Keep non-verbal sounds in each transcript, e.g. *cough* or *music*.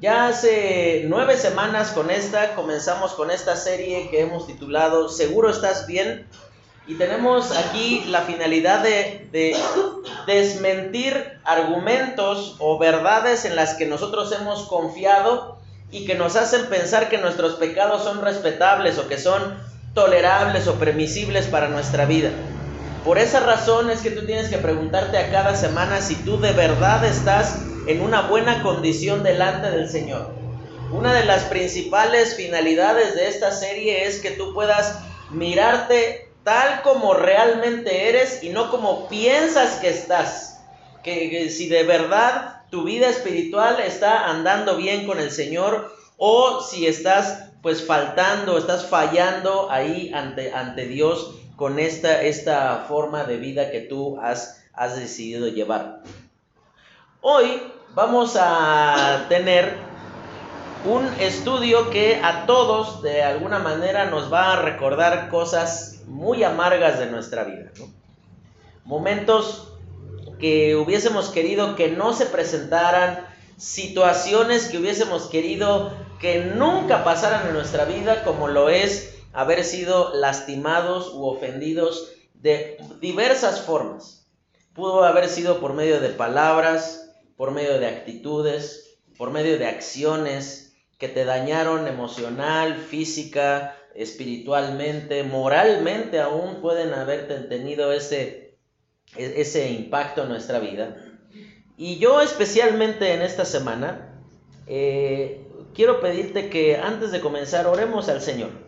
Ya hace nueve semanas con esta comenzamos con esta serie que hemos titulado Seguro estás bien y tenemos aquí la finalidad de, de, desmentir argumentos o verdades en las que nosotros hemos confiado y que nos hacen pensar que nuestros pecados son respetables o que son tolerables o permisibles para nuestra vida. Por esa razón es que tú tienes que preguntarte a cada semana si tú de verdad estás en una buena condición delante del Señor. Una de las principales finalidades de esta serie es que tú puedas mirarte tal como realmente eres y no como piensas que estás. Que, si de verdad tu vida espiritual está andando bien con el Señor o si estás pues faltando, estás fallando ahí ante, ante Dios con esta, esta forma de vida que tú has, has decidido llevar. Hoy vamos a tener un estudio que a todos de alguna manera nos va a recordar cosas muy amargas de nuestra vida. Momentos que hubiésemos querido que no se presentaran, situaciones que hubiésemos querido que nunca pasaran en nuestra vida, como lo es haber sido lastimados u ofendidos de diversas formas. Pudo haber sido por medio de palabras, por medio de actitudes, por medio de acciones que te dañaron emocional, física, espiritualmente, moralmente aún pueden haberte tenido ese, e, ese impacto en nuestra vida. Y yo especialmente en esta semana eh, quiero pedirte que antes de comenzar oremos al Señor,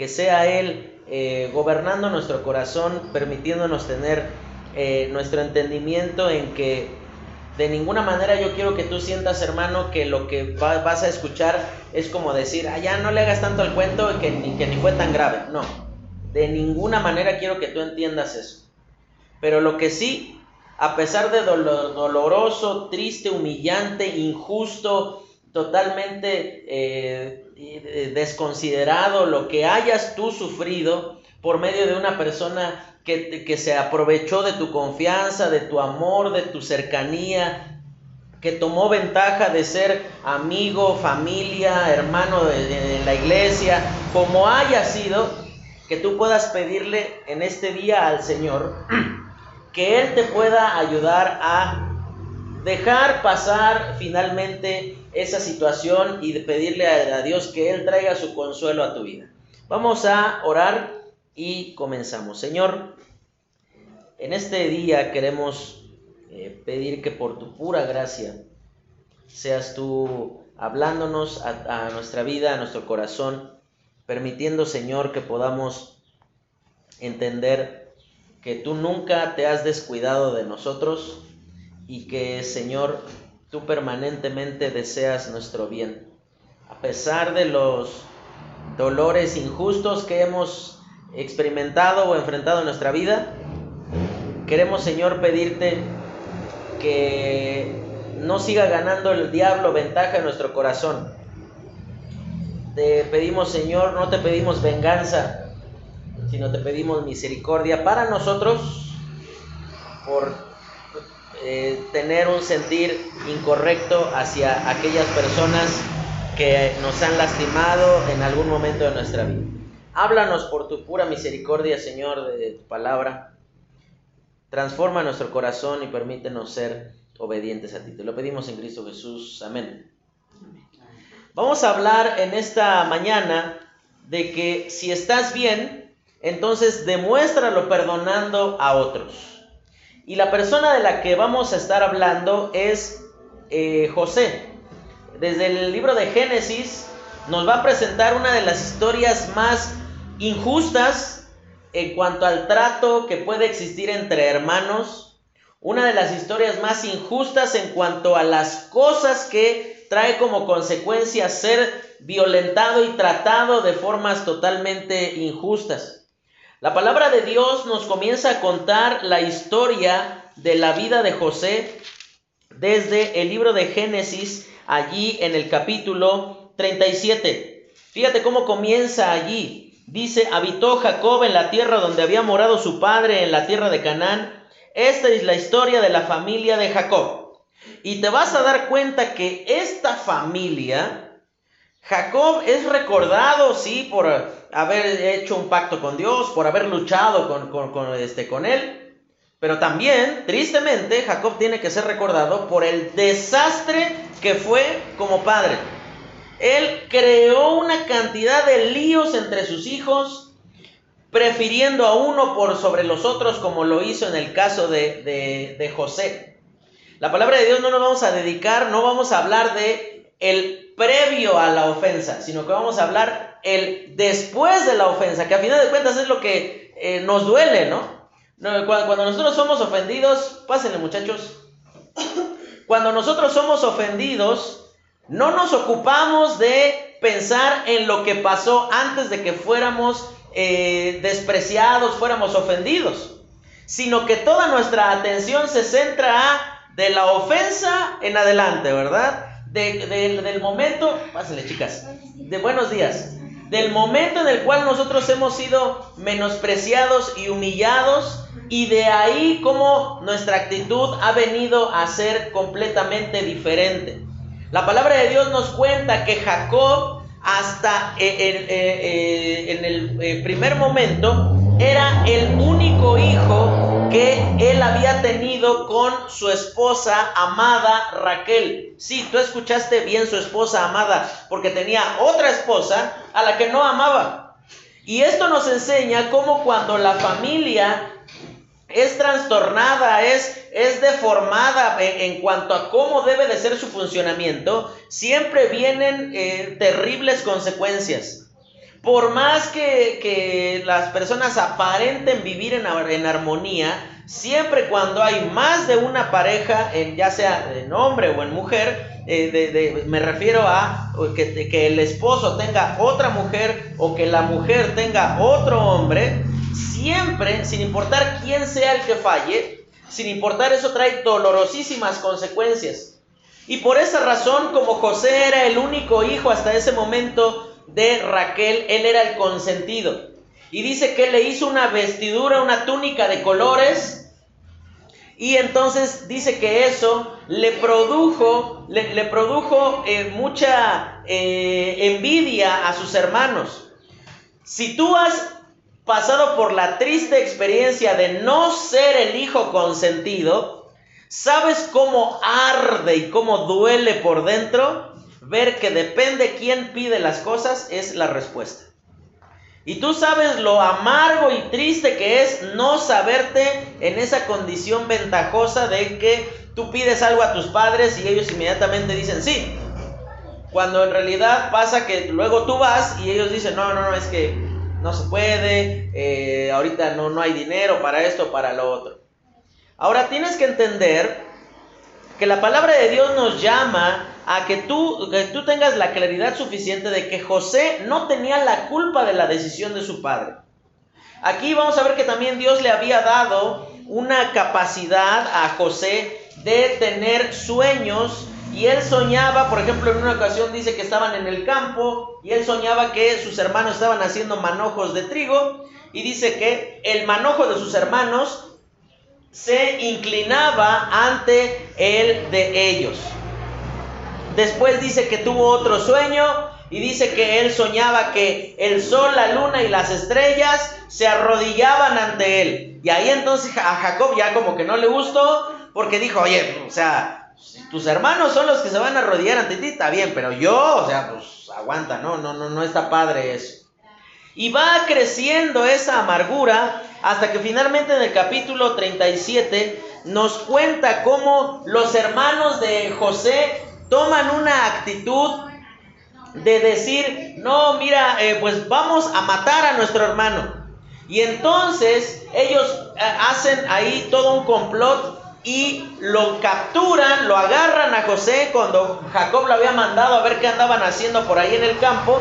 que sea Él eh, gobernando nuestro corazón, permitiéndonos tener eh, nuestro entendimiento en que de ninguna manera yo quiero que tú sientas, hermano, que lo que vas a escuchar es como decir, ah, ya no le hagas tanto al cuento que ni, que ni fue tan grave. No, de ninguna manera quiero que tú entiendas eso. Pero lo que sí, a pesar de doloroso, triste, humillante, injusto, totalmente eh, desconsiderado, lo que hayas tú sufrido por medio de una persona que, se aprovechó de tu confianza, de tu amor, de tu cercanía, que tomó ventaja de ser amigo, familia, hermano de, la iglesia, como haya sido, que tú puedas pedirle en este día al Señor *clears throat* que Él te pueda ayudar a dejar pasar finalmente esa situación y pedirle a Dios que Él traiga su consuelo a tu vida. Vamos a orar y comenzamos. Señor, en este día queremos eh, pedir que por tu pura gracia seas tú hablándonos a nuestra vida, a nuestro corazón, permitiendo, Señor, que podamos entender que tú nunca te has descuidado de nosotros y que, Señor, tú permanentemente deseas nuestro bien. A pesar de los dolores injustos que hemos experimentado o enfrentado en nuestra vida, queremos Señor pedirte que no siga ganando el diablo ventaja en nuestro corazón. Te pedimos Señor, no te pedimos venganza, sino te pedimos misericordia para nosotros por eh, tener un sentir incorrecto hacia aquellas personas que nos han lastimado en algún momento de nuestra vida. Háblanos por tu pura misericordia, Señor, de tu palabra. Transforma nuestro corazón y permítenos ser obedientes a ti. Te lo pedimos en Cristo Jesús. Amén. Vamos a hablar en esta mañana de que si estás bien, entonces demuéstralo perdonando a otros. Y la persona de la que vamos a estar hablando es eh, José. Desde el libro de Génesis nos va a presentar una de las historias más injustas en cuanto al trato que puede existir entre hermanos, una de las historias más injustas en cuanto a las cosas que trae como consecuencia ser violentado y tratado de formas totalmente injustas. La palabra de Dios nos comienza a contar la historia de la vida de José desde el libro de Génesis, allí en el capítulo 37. Fíjate cómo comienza allí. Dice, habitó Jacob en la tierra donde había morado su padre, en la tierra de Canaán. Esta es la historia de la familia de Jacob. Y te vas a dar cuenta que esta familia, Jacob es recordado, sí, por haber hecho un pacto con Dios, por haber luchado con, este, con él, pero también, tristemente, Jacob tiene que ser recordado por el desastre que fue como padre. Él creó una cantidad de líos entre sus hijos, prefiriendo a uno por sobre los otros, como lo hizo en el caso de, de José. La palabra de Dios no nos vamos a dedicar, no vamos a hablar de el previo a la ofensa, sino que vamos a hablar el después de la ofensa, que a final de cuentas es lo que eh, nos duele, ¿no? Cuando nosotros somos ofendidos, pásenle muchachos, cuando nosotros somos ofendidos, no nos ocupamos de pensar en lo que pasó antes de que fuéramos eh, despreciados, fuéramos ofendidos, sino que toda nuestra atención se centra de la ofensa en adelante, ¿verdad? Del momento, pásenle chicas, de buenos días, del momento en el cual nosotros hemos sido menospreciados y humillados, y de ahí cómo nuestra actitud ha venido a ser completamente diferente. La palabra de Dios nos cuenta que Jacob hasta eh, eh, eh, en el primer momento era el único hijo que él había tenido con su esposa amada Raquel. Sí, tú escuchaste bien su esposa amada, porque tenía otra esposa a la que no amaba. Y esto nos enseña cómo cuando la familia es trastornada, es, es deformada en, cuanto a cómo debe de ser su funcionamiento, siempre vienen eh, terribles consecuencias. Por más que, las personas aparenten vivir en, en, armonía, siempre cuando hay más de una pareja, en, ya sea en hombre o en mujer, eh, me refiero a que, que el esposo tenga otra mujer o que la mujer tenga otro hombre, siempre, sin importar quién sea el que falle, sin importar eso trae dolorosísimas consecuencias. Y por esa razón, como José era el único hijo hasta ese momento de Raquel, él era el consentido. Y dice que le hizo una vestidura, una túnica de colores. Y entonces dice que eso le produjo, le, produjo eh, mucha eh, envidia a sus hermanos. Si tú has pasado por la triste experiencia de no ser el hijo consentido, ¿sabes cómo arde y cómo duele por dentro? Ver que depende quién pide las cosas es la respuesta. Y tú sabes lo amargo y triste que es no saberte en esa condición ventajosa de que tú pides algo a tus padres y ellos inmediatamente dicen sí. Cuando en realidad pasa que luego tú vas y ellos dicen, no, no, no, es que no se puede, eh, ahorita no, no hay dinero para esto, para lo otro. Ahora tienes que entender que la palabra de Dios nos llama a que tú, que tú tengas la claridad suficiente de que José no tenía la culpa de la decisión de su padre. Aquí vamos a ver que también Dios le había dado una capacidad a José de tener sueños y él soñaba, por ejemplo, en una ocasión dice que estaban en el campo y él soñaba que sus hermanos estaban haciendo manojos de trigo y dice que el manojo de sus hermanos se inclinaba ante el de ellos. Después dice que tuvo otro sueño y dice que él soñaba que el sol, la luna y las estrellas se arrodillaban ante él. Y ahí entonces a Jacob ya como que no le gustó porque dijo, oye, o sea, tus hermanos son los que se van a arrodillar ante ti, está bien, pero yo, o sea, pues aguanta, no, no, no, no está padre eso. Y va creciendo esa amargura hasta que finalmente en el capítulo 37 nos cuenta cómo los hermanos de José toman una actitud de decir, no, mira, eh, pues vamos a matar a nuestro hermano. Y entonces ellos eh, hacen ahí todo un complot y lo capturan, lo agarran a José cuando Jacob lo había mandado a ver qué andaban haciendo por ahí en el campo.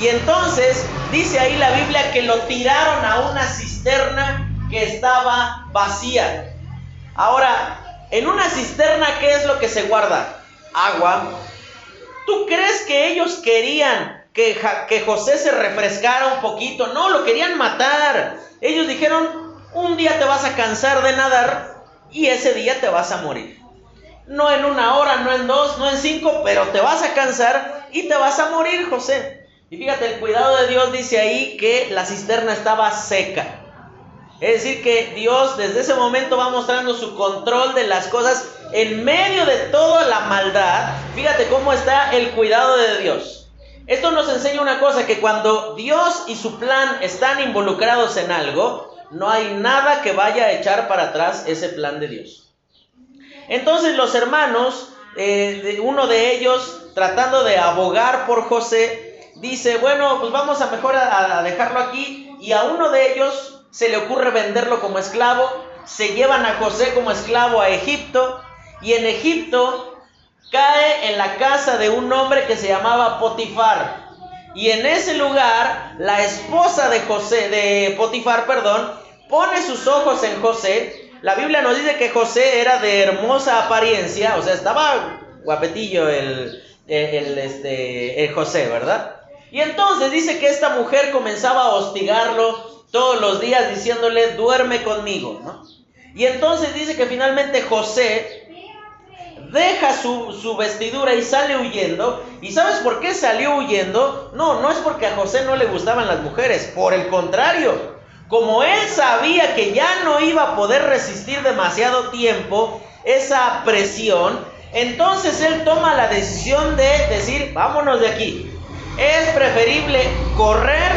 Y entonces dice ahí la Biblia que lo tiraron a una cisterna que estaba vacía. Ahora, en una cisterna, ¿qué es lo que se guarda? Agua. ¿Tú crees que ellos querían que, José se refrescara un poquito? No, lo querían matar. Ellos dijeron, un día te vas a cansar de nadar y ese día te vas a morir. no en una hora, no en dos, no en cinco, pero te vas a cansar y te vas a morir, José. Y fíjate, el cuidado de Dios dice ahí que la cisterna estaba seca. Es decir, que Dios desde ese momento va mostrando su control de las cosas en medio de toda la maldad. Fíjate cómo está el cuidado de Dios. Esto nos enseña una cosa, que cuando Dios y su plan están involucrados en algo, no hay nada que vaya a echar para atrás ese plan de Dios. Entonces los hermanos, eh, uno de ellos tratando de abogar por José, dice, bueno, pues vamos a mejor a dejarlo aquí y a uno de ellos se le ocurre venderlo como esclavo, se llevan a José como esclavo a Egipto y en Egipto cae en la casa de un hombre que se llamaba Potifar. Y en ese lugar la esposa de José de Potifar, perdón, pone sus ojos en José. La Biblia nos dice que José era de hermosa apariencia, o sea, estaba guapetillo el, el, este, el José, ¿verdad? Y entonces dice que esta mujer comenzaba a hostigarlo, todos los días diciéndole, duerme conmigo, ¿no? Y entonces dice que finalmente José deja su, su, vestidura y sale huyendo. ¿Y sabes por qué salió huyendo? No, no es porque a José no le gustaban las mujeres, por el contrario. Como él sabía que ya no iba a poder resistir demasiado tiempo esa presión, entonces él toma la decisión de decir, vámonos de aquí. Es preferible correr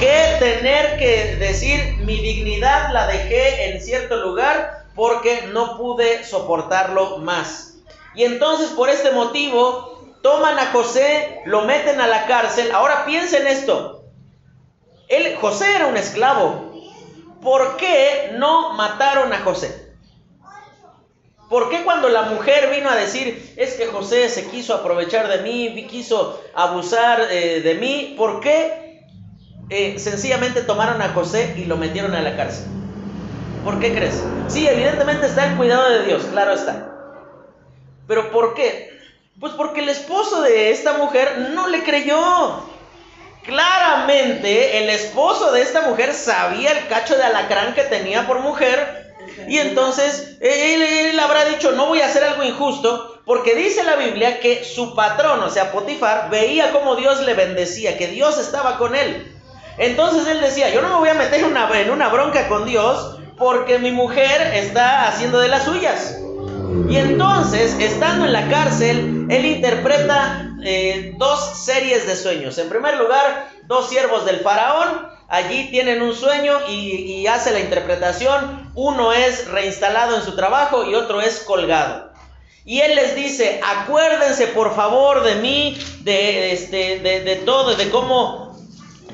que tener que decir mi dignidad la dejé en cierto lugar porque no pude soportarlo más. Y entonces por este motivo toman a José, lo meten a la cárcel. Ahora piensen esto. Él, José era un esclavo. ¿Por qué no mataron a José? ¿Por qué cuando la mujer vino a decir, es que José se quiso aprovechar de mí, quiso abusar eh, de mí? ¿Por qué eh, sencillamente tomaron a José y lo metieron a la cárcel. ¿Por qué crees? Sí, evidentemente está en cuidado de Dios, claro está. Pero ¿por qué? Pues porque el esposo de esta mujer no le creyó. Claramente el esposo de esta mujer sabía el cacho de alacrán que tenía por mujer y entonces él, él, habrá dicho, no voy a hacer algo injusto, porque dice la Biblia que su patrón, o sea, Potifar, veía cómo Dios le bendecía, que Dios estaba con él. Entonces él decía, yo no me voy a meter una, en una bronca con Dios porque mi mujer está haciendo de las suyas. Y entonces, estando en la cárcel, él interpreta eh, dos series de sueños. En primer lugar, dos siervos del faraón, allí tienen un sueño y, hace la interpretación. Uno es reinstalado en su trabajo y otro es colgado. Y él les dice, acuérdense por favor de mí, de, este, de todo, de cómo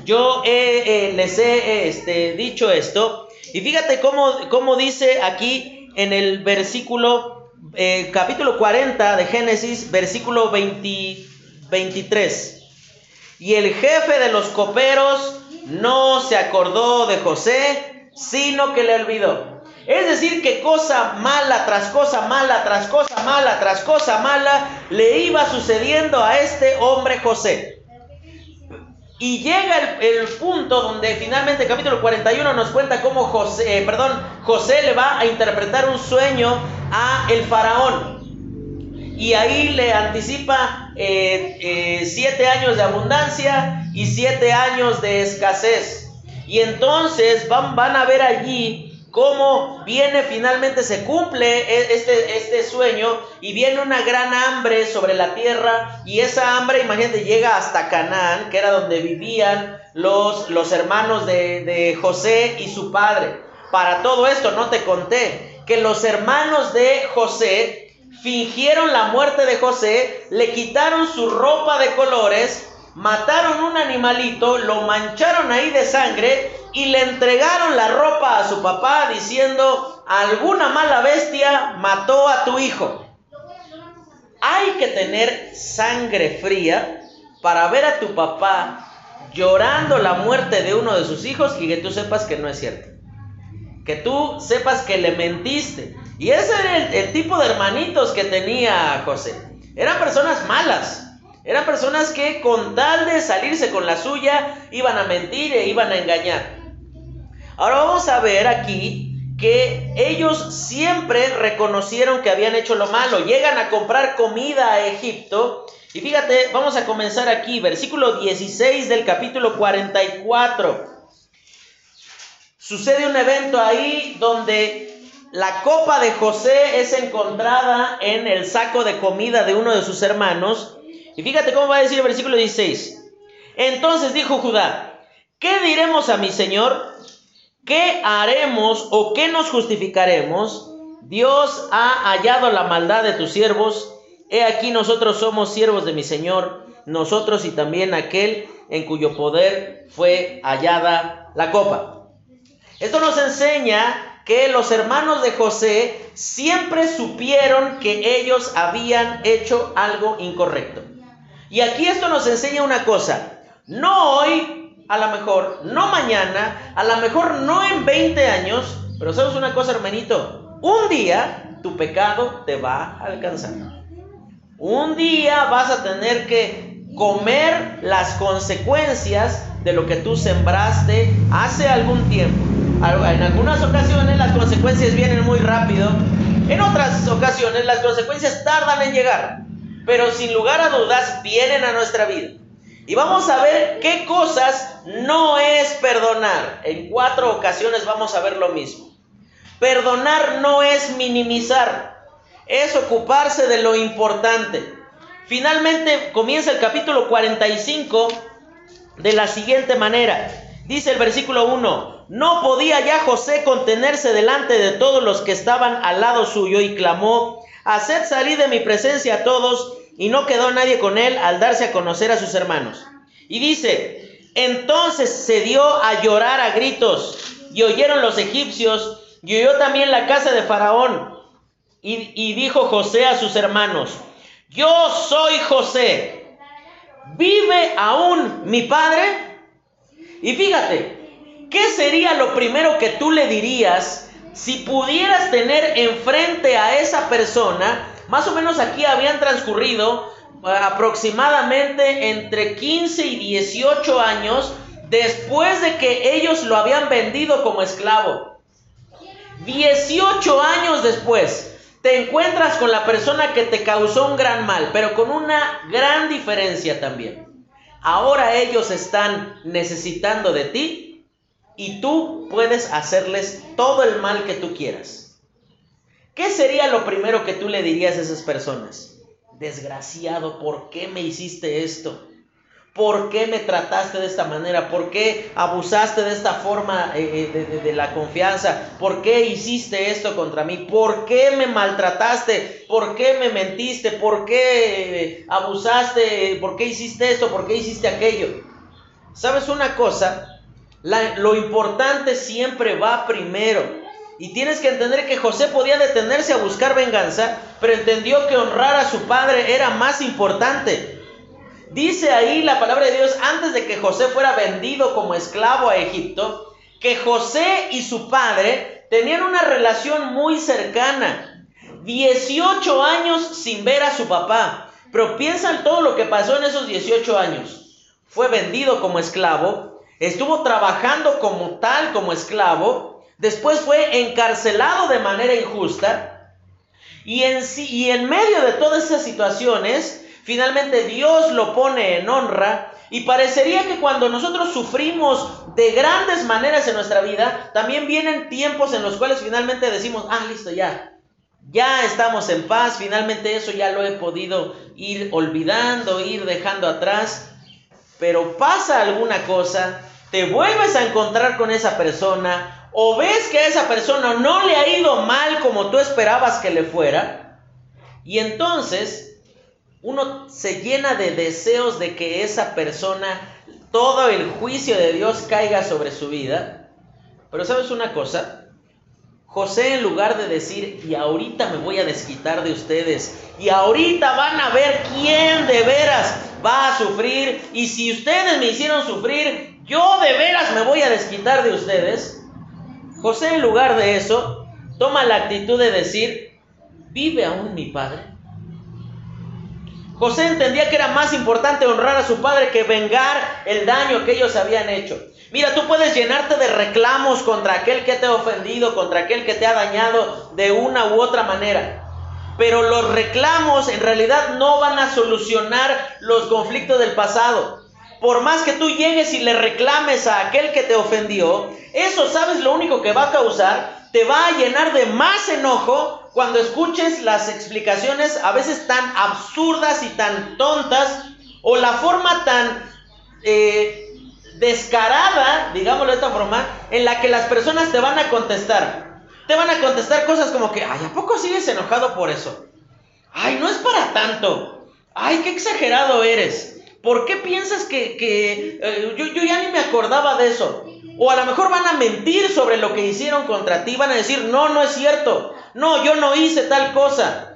yo eh, les he este, dicho esto, y fíjate cómo, dice aquí en el versículo, eh, capítulo 40 de Génesis, versículo 23. Y el jefe de los coperos no se acordó de José, sino que le olvidó. Es decir, que cosa mala tras cosa mala, tras cosa mala, tras cosa mala, le iba sucediendo a este hombre José. Y llega el, punto donde finalmente el capítulo 41 nos cuenta cómo José, eh, perdón, José le va a interpretar un sueño a el faraón. Y ahí le anticipa eh, eh, siete años de abundancia y siete años de escasez. Y entonces van, van a ver allí cómo viene finalmente, se cumple e, este, este sueño y viene una gran hambre sobre la tierra y esa hambre, imagínate, llega hasta Canaán, que era donde vivían los, los hermanos de, de José y su padre. Para todo esto no te conté que los hermanos de José fingieron la muerte de José, le quitaron su ropa de colores, mataron un animalito, lo mancharon ahí de sangre y le entregaron la ropa a su papá diciendo, alguna mala bestia mató a tu hijo. Hay que tener sangre fría para ver a tu papá llorando la muerte de uno de sus hijos y que tú sepas que no es cierto. Que tú sepas que le mentiste. Y ese era el, el tipo de hermanitos que tenía José. Eran personas malas. Eran personas que con tal de salirse con la suya iban a mentir e iban a engañar. Ahora vamos a ver aquí que ellos siempre reconocieron que habían hecho lo malo. Llegan a comprar comida a Egipto. Y fíjate, vamos a comenzar aquí, versículo 16 del capítulo 44. Sucede un evento ahí donde la copa de José es encontrada en el saco de comida de uno de sus hermanos. Y fíjate cómo va a decir el versículo 16. Entonces dijo Judá, ¿qué diremos a mi Señor? ¿Qué haremos o qué nos justificaremos? Dios ha hallado la maldad de tus siervos. He aquí nosotros somos siervos de mi Señor, nosotros y también aquel en cuyo poder fue hallada la copa. Esto nos enseña que los hermanos de José siempre supieron que ellos habían hecho algo incorrecto. Y aquí esto nos enseña una cosa. No hoy a lo mejor no mañana, a lo mejor no en 20 años, pero sabes una cosa, hermanito, un día tu pecado te va a alcanzar. Un día vas a tener que comer las consecuencias de lo que tú sembraste hace algún tiempo. En algunas ocasiones las consecuencias vienen muy rápido, en otras ocasiones las consecuencias tardan en llegar, pero sin lugar a dudas vienen a nuestra vida. Y vamos a ver qué cosas no es perdonar. En cuatro ocasiones vamos a ver lo mismo. Perdonar no es minimizar, es ocuparse de lo importante. Finalmente comienza el capítulo 45 de la siguiente manera. Dice el versículo 1, no podía ya José contenerse delante de todos los que estaban al lado suyo y clamó, haced salir de mi presencia a todos y no quedó nadie con él al darse a conocer a sus hermanos. Y dice, entonces se dio a llorar a gritos y oyeron los egipcios y oyó también la casa de Faraón. Y, y dijo José a sus hermanos, yo soy José, ¿vive aún mi padre? Y fíjate, ¿qué sería lo primero que tú le dirías si pudieras tener enfrente a esa persona más o menos aquí habían transcurrido eh, aproximadamente entre 15 y 18 años después de que ellos lo habían vendido como esclavo. 18 años después te encuentras con la persona que te causó un gran mal, pero con una gran diferencia también. Ahora ellos están necesitando de ti y tú puedes hacerles todo el mal que tú quieras. ¿Qué sería lo primero que tú le dirías a esas personas? Desgraciado, ¿por qué me hiciste esto? ¿Por qué me trataste de esta manera? ¿Por qué abusaste de esta forma eh, eh, de, la confianza? ¿Por qué hiciste esto contra mí? ¿Por qué me maltrataste? ¿Por qué me mentiste? ¿Por qué eh, abusaste? ¿Por qué hiciste esto? ¿Por qué hiciste aquello? ¿Sabes una cosa? lo importante siempre va primero. Y tienes que entender que José podía detenerse a buscar venganza, pero entendió que honrar a su padre era más importante. Dice ahí la palabra de Dios, antes de que José fuera vendido como esclavo a Egipto, que José y su padre tenían una relación muy cercana. 18 años sin ver a su papá. Pero piensa en todo lo que pasó en esos 18 años. Fue vendido como esclavo, estuvo trabajando como tal, como esclavo, Después fue encarcelado de manera injusta. Y en, y en medio de todas esas situaciones, finalmente Dios lo pone en honra. Y parecería que cuando nosotros sufrimos de grandes maneras en nuestra vida, también vienen tiempos en los cuales finalmente decimos, ah, listo, ya, ya estamos en paz, finalmente eso ya lo he podido ir olvidando, ir dejando atrás. Pero pasa alguna cosa, te vuelves a encontrar con esa persona, o ves que a esa persona no le ha ido mal como tú esperabas que le fuera, y entonces uno se llena de deseos de que esa persona, todo el juicio de Dios caiga sobre su vida. Pero sabes una cosa, José en lugar de decir, y ahorita me voy a desquitar de ustedes, y ahorita van a ver quién de veras va a sufrir, y si ustedes me hicieron sufrir, yo de veras me voy a desquitar de ustedes, José en lugar de eso toma la actitud de decir, ¿vive aún mi padre? José entendía que era más importante honrar a su padre que vengar el daño que ellos habían hecho. Mira, tú puedes llenarte de reclamos contra aquel que te ha ofendido, contra aquel que te ha dañado de una u otra manera. Pero los reclamos en realidad no van a solucionar los conflictos del pasado. Por más que tú llegues y le reclames a aquel que te ofendió, eso sabes lo único que va a causar, te va a llenar de más enojo cuando escuches las explicaciones a veces tan absurdas y tan tontas o la forma tan eh, descarada, digámoslo de esta forma, en la que las personas te van a contestar. Te van a contestar cosas como que, ay, ¿a poco sigues enojado por eso? Ay, no es para tanto. Ay, qué exagerado eres. ¿Por qué piensas que, eh, yo, yo ya ni me acordaba de eso? O a lo mejor van a mentir sobre lo que hicieron contra ti, van a decir, no, no es cierto, no, yo no hice tal cosa.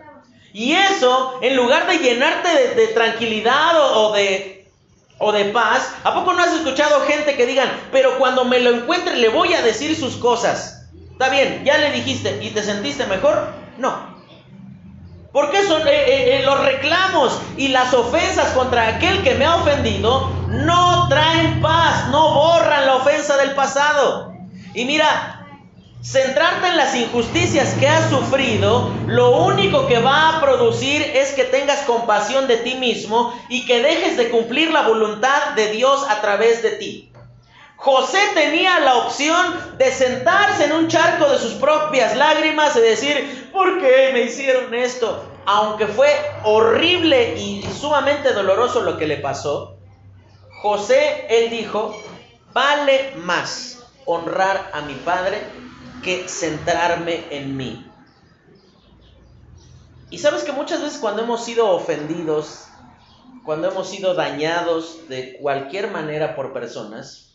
Y eso, en lugar de llenarte de, tranquilidad o, de, o de paz, ¿a poco no has escuchado gente que digan, pero cuando me lo encuentre le voy a decir sus cosas? Está bien, ya le dijiste y te sentiste mejor. No, porque eh, eh, eh, los reclamos y las ofensas contra aquel que me ha ofendido no traen paz, no borran la ofensa del pasado. Y mira, centrarte en las injusticias que has sufrido, lo único que va a producir es que tengas compasión de ti mismo y que dejes de cumplir la voluntad de Dios a través de ti. José tenía la opción de sentarse en un charco de sus propias lágrimas y decir, ¿por qué me hicieron esto? Aunque fue horrible y sumamente doloroso lo que le pasó, José, él dijo, vale más honrar a mi padre que centrarme en mí. Y sabes que muchas veces cuando hemos sido ofendidos, cuando hemos sido dañados de cualquier manera por personas,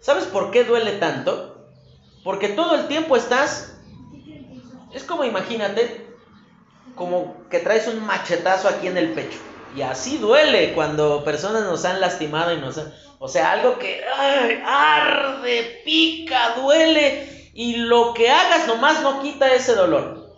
¿Sabes por qué duele tanto? Porque todo el tiempo estás... Es como imagínate, como que traes un machetazo aquí en el pecho. Y así duele cuando personas nos han lastimado y nos O sea, algo que arde, pica, duele. Y lo que hagas nomás no quita ese dolor.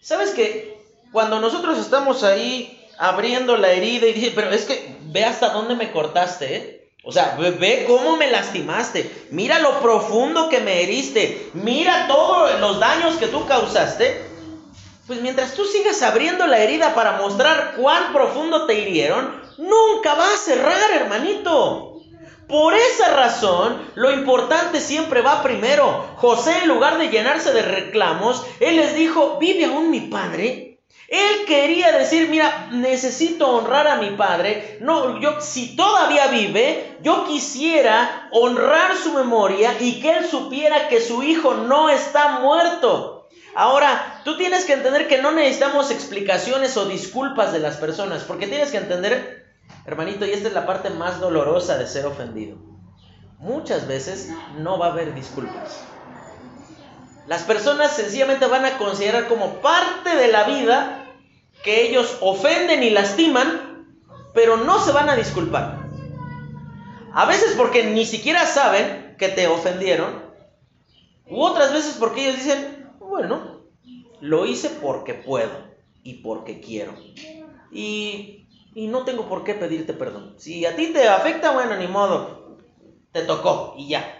¿Sabes que cuando nosotros estamos ahí abriendo la herida y dice, pero es que ve hasta dónde me cortaste, ¿eh? O sea, ve, cómo me lastimaste. Mira lo profundo que me heriste. Mira todos los daños que tú causaste. Pues mientras tú sigas abriendo la herida para mostrar cuán profundo te hirieron, nunca va a cerrar, hermanito. Por esa razón, lo importante siempre va primero. José, en lugar de llenarse de reclamos, él les dijo, ¿vive aún mi padre? Él quería decir, mira, necesito honrar a mi padre. No, yo si todavía vive, yo quisiera honrar su memoria y que él supiera que su hijo no está muerto. Ahora, tú tienes que entender que no necesitamos explicaciones o disculpas de las personas, porque tienes que entender, hermanito, y esta es la parte más dolorosa de ser ofendido. Muchas veces no va a haber disculpas. Las personas sencillamente van a considerar como parte de la vida que ellos ofenden y lastiman, pero no se van a disculpar. A veces porque ni siquiera saben que te ofendieron, u otras veces porque ellos dicen, bueno, lo hice porque puedo y porque quiero. Y, y no tengo por qué pedirte perdón. Si a ti te afecta, bueno, ni modo, te tocó y ya.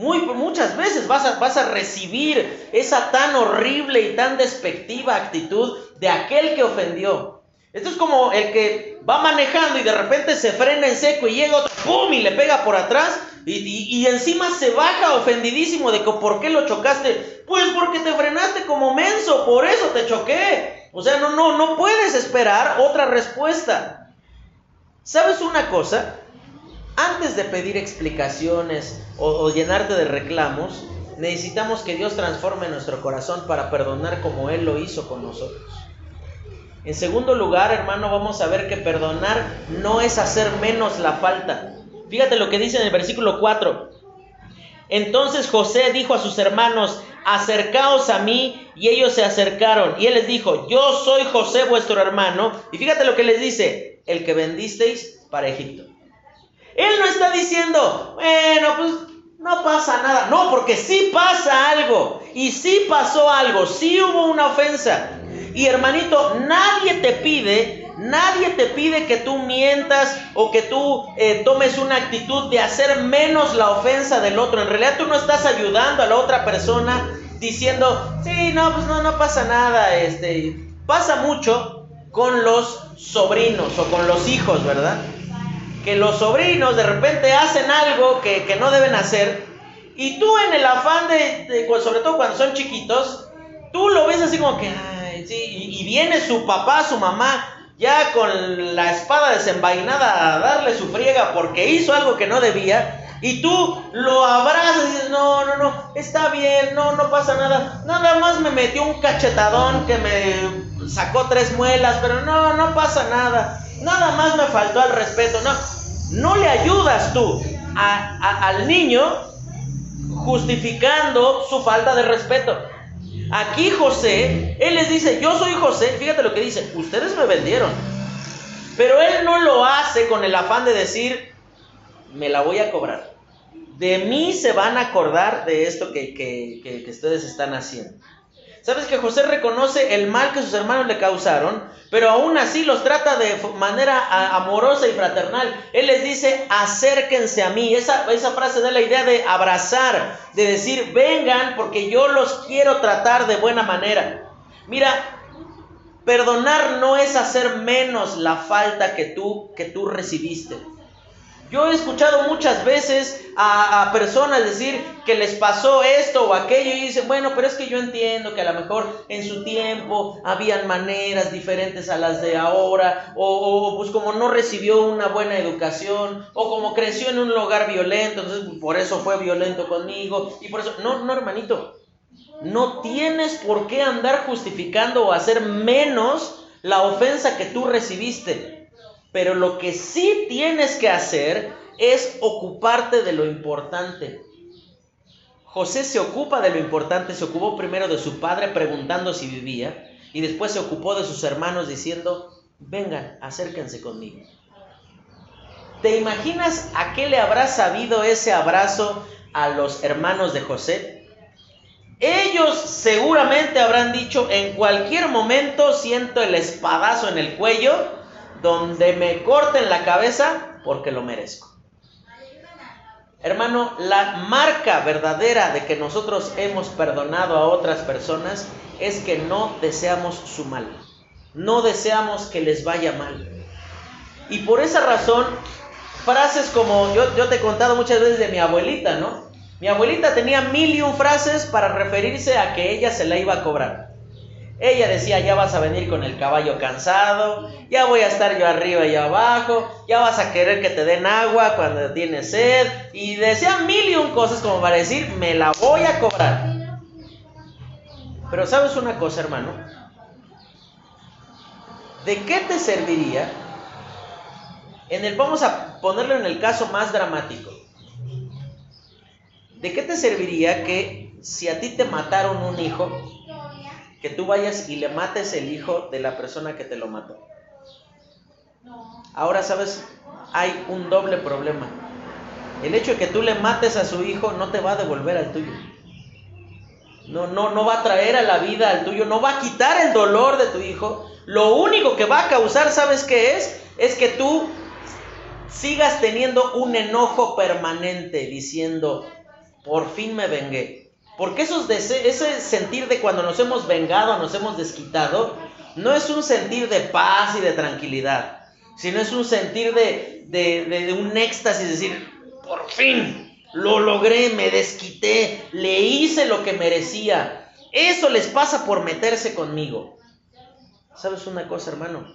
Muy, muchas veces vas a, vas a recibir esa tan horrible y tan despectiva actitud de aquel que ofendió. Esto es como el que va manejando y de repente se frena en seco y llega otro, ¡pum! y le pega por atrás y, encima se baja ofendidísimo de que por qué lo chocaste. Pues porque te frenaste como menso, por eso te choqué. O sea, no, no, no puedes esperar otra respuesta. ¿Sabes una cosa? Antes de pedir explicaciones o, llenarte de reclamos, necesitamos que Dios transforme nuestro corazón para perdonar como Él lo hizo con nosotros. En segundo lugar, hermano, vamos a ver que perdonar no es hacer menos la falta. Fíjate lo que dice en el versículo 4. Entonces José dijo a sus hermanos, acercaos a mí, y ellos se acercaron. Y él les dijo, yo soy José vuestro hermano. Y fíjate lo que les dice, el que vendisteis para Egipto. Él no está diciendo, bueno, pues no pasa nada. No, porque sí pasa algo. Y sí pasó algo. Sí hubo una ofensa. Y hermanito, nadie te pide, nadie te pide que tú mientas o que tú eh, tomes una actitud de hacer menos la ofensa del otro. En realidad tú no estás ayudando a la otra persona diciendo, sí, no, pues no, no pasa nada. Este, pasa mucho con los sobrinos o con los hijos, ¿verdad? Que los sobrinos de repente hacen algo que, que no deben hacer y tú en el afán de, sobre todo cuando son chiquitos, tú lo ves así como que, ay, sí, y, viene su papá, su mamá, ya con la espada desenvainada a darle su friega porque hizo algo que no debía, y tú lo abrazas y dices, no, no, no, está bien, no, no pasa nada, nada más me metió un cachetadón que me sacó tres muelas, pero no, no pasa nada, nada más me faltó al respeto, no, no le ayudas tú al niño justificando su falta de respeto. Aquí José, él les dice, yo soy José, fíjate lo que dice, ustedes me vendieron. Pero él no lo hace con el afán de decir, me la voy a cobrar. De mí se van a acordar de esto que, que, que ustedes están haciendo. ¿Sabes que José reconoce el mal que sus hermanos le causaron, pero aún así los trata de manera amorosa y fraternal? Él les dice, acérquense a mí. Esa, esa frase da la idea de abrazar, de decir, vengan porque yo los quiero tratar de buena manera. Mira, perdonar no es hacer menos la falta que tú, que tú recibiste. Yo he escuchado muchas veces a, personas decir que les pasó esto o aquello y dicen, bueno, pero es que yo entiendo que a lo mejor en su tiempo habían maneras diferentes a las de ahora, o, pues como no recibió una buena educación, o como creció en un lugar violento, entonces por eso fue violento conmigo, y por eso, no, no, hermanito, no tienes por qué andar justificando o hacer menos la ofensa que tú recibiste. Pero lo que sí tienes que hacer es ocuparte de lo importante. José se ocupa de lo importante, se ocupó primero de su padre preguntando si vivía y después se ocupó de sus hermanos diciendo, vengan, acérquense conmigo. ¿Te imaginas a qué le habrá sabido ese abrazo a los hermanos de José? Ellos seguramente habrán dicho, en cualquier momento siento el espadazo en el cuello donde me corten la cabeza porque lo merezco. Hermano, la marca verdadera de que nosotros hemos perdonado a otras personas es que no deseamos su mal. No deseamos que les vaya mal. Y por esa razón, frases como yo, te he contado muchas veces de mi abuelita, ¿no? Mi abuelita tenía mil y un frases para referirse a que ella se la iba a cobrar. Ella decía, ya vas a venir con el caballo cansado, ya voy a estar yo arriba y abajo, ya vas a querer que te den agua cuando tienes sed. Y decía mil y un cosas como para decir, me la voy a cobrar. Pero sabes una cosa, hermano, ¿de qué te serviría? En el, vamos a ponerlo en el caso más dramático. ¿De qué te serviría que si a ti te mataron un hijo, que tú vayas y le mates el hijo de la persona que te lo mató. Ahora sabes, hay un doble problema. El hecho de que tú le mates a su hijo no te va a devolver al tuyo. No, no, no va a traer a la vida al tuyo, no va a quitar el dolor de tu hijo. Lo único que va a causar, ¿sabes qué es? Es que tú sigas teniendo un enojo permanente diciendo, por fin me vengué. Porque esos ese sentir de cuando nos hemos vengado, nos hemos desquitado, no es un sentir de paz y de tranquilidad, sino es un sentir de, de un éxtasis, decir, por fin, lo logré, me desquité, le hice lo que merecía. Eso les pasa por meterse conmigo. ¿Sabes una cosa, hermano?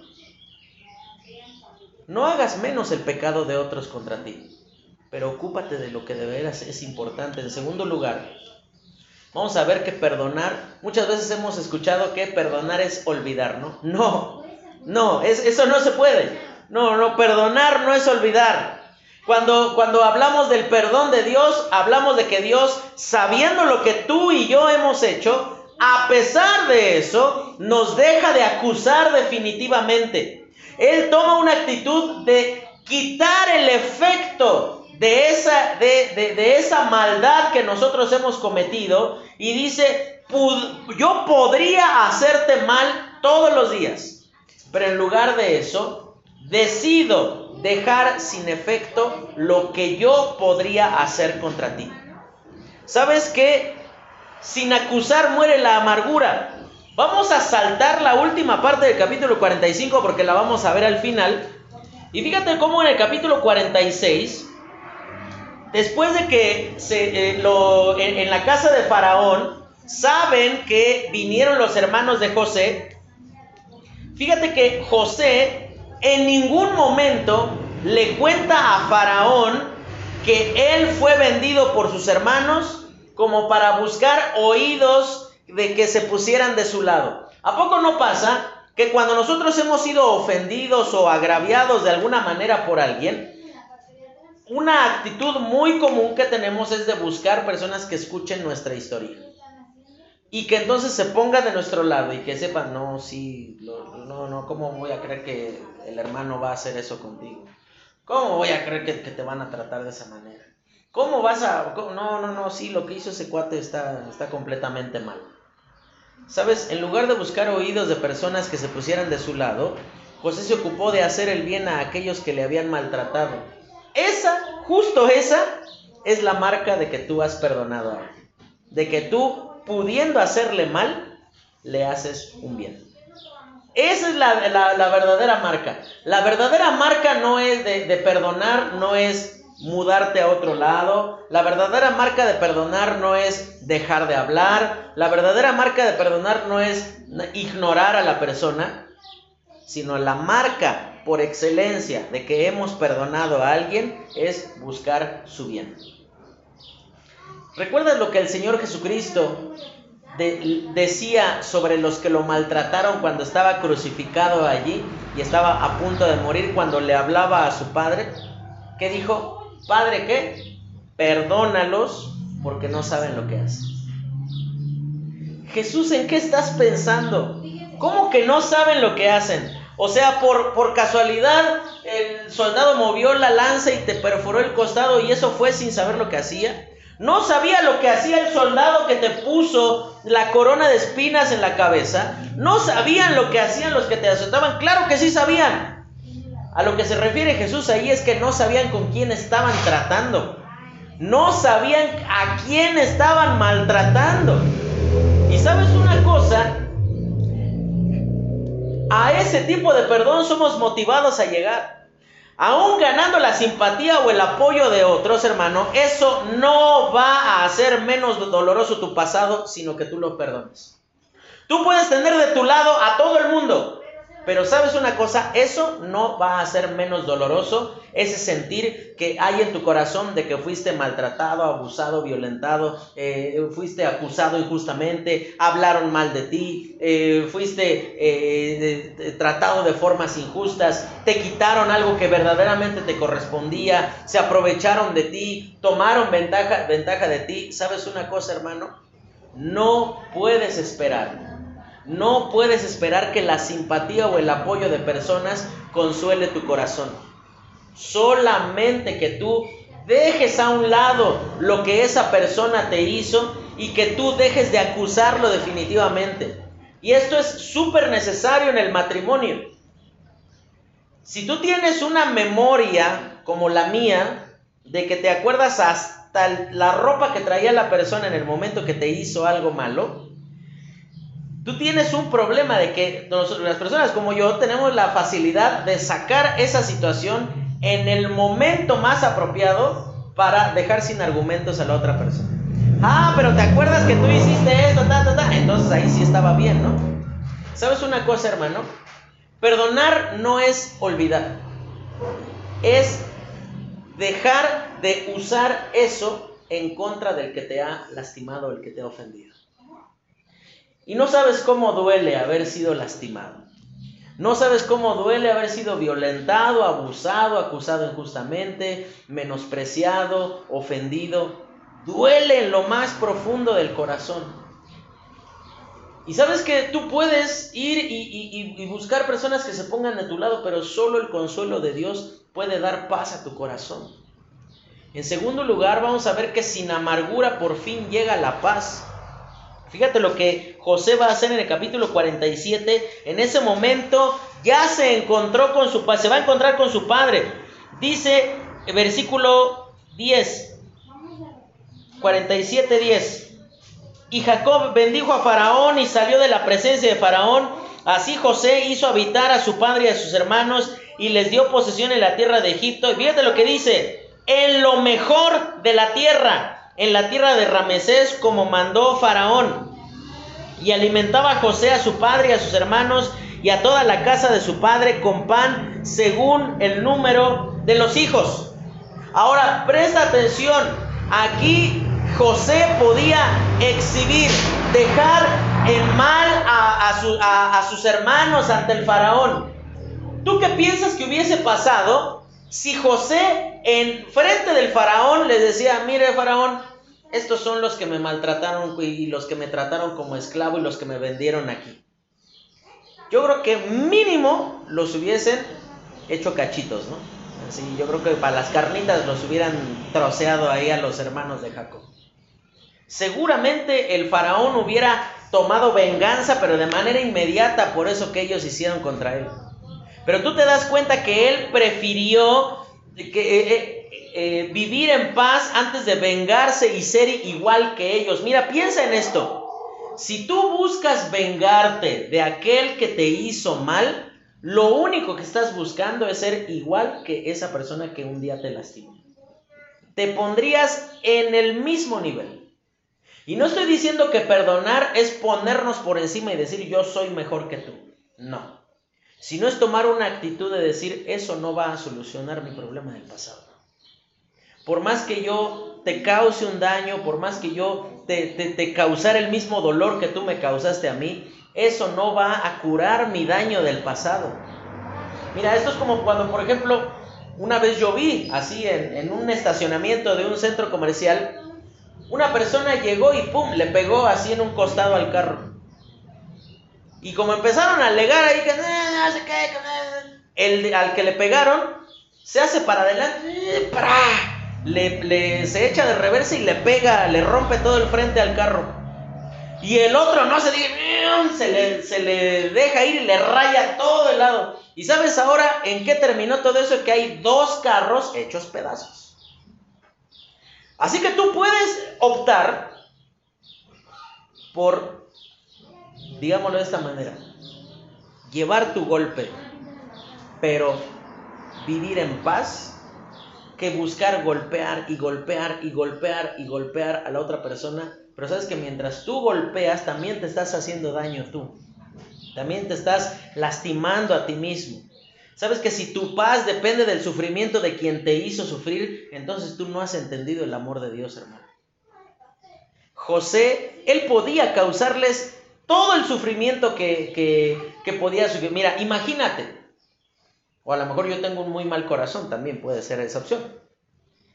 No hagas menos el pecado de otros contra ti, pero ocúpate de lo que de veras es importante. En segundo lugar, Vamos a ver que perdonar, muchas veces hemos escuchado que perdonar es olvidar, ¿no? No, no, es, eso no se puede. No, no, perdonar no es olvidar. Cuando, cuando hablamos del perdón de Dios, hablamos de que Dios, sabiendo lo que tú y yo hemos hecho, a pesar de eso, nos deja de acusar definitivamente. Él toma una actitud de quitar el efecto de esa, de, esa maldad que nosotros hemos cometido y dice, yo podría hacerte mal, todos los días. Pero en lugar de eso, decido dejar sin efecto lo que yo podría hacer contra ti. ¿Sabes qué? Sin acusar muere la amargura. Vamos a saltar la última parte del capítulo 45 porque la vamos a ver al final. Y fíjate cómo en el capítulo 46, después de que se, eh, lo, en la casa de Faraón saben que vinieron los hermanos de José, fíjate que José en ningún momento le cuenta a Faraón que él fue vendido por sus hermanos como para buscar oídos de que se pusieran de su lado. ¿A poco no pasa que cuando nosotros hemos sido ofendidos o agraviados de alguna manera por alguien, una actitud muy común que tenemos es de buscar personas que escuchen nuestra historia? Y que entonces se pongan de nuestro lado y que sepan, no, sí, no, no, ¿cómo voy a creer que el hermano va a hacer eso contigo? ¿Cómo voy a creer que, te van a tratar de esa manera? ¿Cómo vas a.? No, no, no, sí, lo que hizo ese cuate está, está completamente mal. ¿Sabes? En lugar de buscar oídos de personas que se pusieran de su lado, José se ocupó de hacer el bien a aquellos que le habían maltratado. Esa, justo esa, es la marca de que tú has perdonado a alguien. De que tú, pudiendo hacerle mal, le haces un bien. Esa es la, verdadera marca. La verdadera marca no es de, perdonar, no es mudarte a otro lado. La verdadera marca de perdonar no es dejar de hablar. La verdadera marca de perdonar no es ignorar a la persona, sino la marca por excelencia de que hemos perdonado a alguien es buscar su bien. ¿Recuerdas lo que el Señor Jesucristo decía sobre los que lo maltrataron cuando estaba crucificado allí y estaba a punto de morir cuando le hablaba a su padre? ¿Qué dijo? Padre, ¿qué? Perdónalos porque no saben lo que hacen. Jesús, ¿en qué estás pensando? ¿Cómo que no saben lo que hacen? O sea, por, por casualidad el soldado movió la lanza y te perforó el costado y eso fue sin saber lo que hacía. No sabía lo que hacía el soldado que te puso la corona de espinas en la cabeza. No sabían lo que hacían los que te azotaban. Claro que sí sabían. A lo que se refiere Jesús ahí es que no sabían con quién estaban tratando. No sabían a quién estaban maltratando. Y sabes una cosa, a ese tipo de perdón somos motivados a llegar. Aún ganando la simpatía o el apoyo de otros, hermano, eso no va a hacer menos doloroso tu pasado, sino que tú lo perdones. Tú puedes tener de tu lado a todo el mundo, pero sabes una cosa, eso no va a hacer menos doloroso ese sentir que hay en tu corazón de que fuiste maltratado, abusado, violentado, eh, fuiste acusado injustamente, hablaron mal de ti, eh, fuiste eh, tratado de formas injustas, te quitaron algo que verdaderamente te correspondía, se aprovecharon de ti, tomaron ventaja, ventaja de ti. ¿Sabes una cosa, hermano? No puedes esperar no puedes esperar que la simpatía o el apoyo de personas consuele tu corazón. Solamente que tú dejes a un lado lo que esa persona te hizo y que tú dejes de acusarlo definitivamente. Y esto es súper necesario en el matrimonio. Si tú tienes una memoria como la mía, de que te acuerdas hasta la ropa que traía la persona en el momento que te hizo algo malo, Tú tienes un problema de que las personas como yo tenemos la facilidad de sacar esa situación en el momento más apropiado para dejar sin argumentos a la otra persona. Ah, pero te acuerdas que tú hiciste esto, ta, ta, ta. Entonces ahí sí estaba bien, ¿no? ¿Sabes una cosa, hermano? Perdonar no es olvidar. Es dejar de usar eso en contra del que te ha lastimado, el que te ha ofendido. Y no sabes cómo duele haber sido lastimado. No sabes cómo duele haber sido violentado, abusado, acusado injustamente, menospreciado, ofendido. Duele en lo más profundo del corazón. Y sabes que tú puedes ir y, buscar personas que se pongan a tu lado, pero solo el consuelo de Dios puede dar paz a tu corazón. En segundo lugar, vamos a ver que sin amargura por fin llega la paz. Fíjate lo que José va a hacer en el capítulo 47. En ese momento ya se encontró con su padre, se va a encontrar con su padre. Dice versículo 10, 47, 10. Y Jacob bendijo a Faraón y salió de la presencia de Faraón. Así José hizo habitar a su padre y a sus hermanos y les dio posesión en la tierra de Egipto. Y fíjate lo que dice, en lo mejor de la tierra en la tierra de Ramesés como mandó Faraón. Y alimentaba a José a su padre y a sus hermanos y a toda la casa de su padre con pan según el número de los hijos. Ahora, presta atención, aquí José podía exhibir, dejar en mal a, a sus hermanos ante el faraón. ¿Tú qué piensas que hubiese pasado si José en frente del faraón les decía, mire faraón, estos son los que me maltrataron y los que me trataron como esclavo y los que me vendieron aquí. Yo creo que mínimo los hubiesen hecho cachitos, ¿no? Así, yo creo que para las carnitas los hubieran troceado ahí a los hermanos de Jacob. Seguramente el faraón hubiera tomado venganza, pero de manera inmediata por eso que ellos hicieron contra él. Pero tú te das cuenta que él prefirió eh, eh, eh, vivir en paz antes de vengarse y ser igual que ellos. Mira, piensa en esto. Si tú buscas vengarte de aquel que te hizo mal, lo único que estás buscando es ser igual que esa persona que un día te lastimó. Te pondrías en el mismo nivel. Y no estoy diciendo que perdonar es ponernos por encima y decir yo soy mejor que tú. No. Si no es tomar una actitud de decir, eso no va a solucionar mi problema del pasado. Por más que yo te cause un daño, por más que yo te, te, causara el mismo dolor que tú me causaste a mí, eso no va a curar mi daño del pasado. Mira, esto es como cuando, por ejemplo, una vez yo vi así en, en un estacionamiento de un centro comercial, una persona llegó y pum, le pegó así en un costado al carro. Y como empezaron a alegar ahí que no qué, el al que le pegaron se hace para adelante, Le, le, se echa de reversa y le pega, le rompe todo el frente al carro. Y el otro no se dice, se le, se le deja ir y le raya todo el lado. ¿Y sabes ahora en qué terminó todo eso? Que hay dos carros hechos pedazos. Así que tú puedes optar por digámoslo de esta manera, llevar tu golpe, pero vivir en paz, que buscar golpear y golpear y golpear y golpear a la otra persona. Pero sabes que mientras tú golpeas, también te estás haciendo daño tú. También te estás lastimando a ti mismo. Sabes que si tu paz depende del sufrimiento de quien te hizo sufrir, entonces tú no has entendido el amor de Dios, hermano. José, él podía causarles todo el sufrimiento que, podía sufrir. Mira, imagínate, o a lo mejor yo tengo un muy mal corazón, también puede ser esa opción.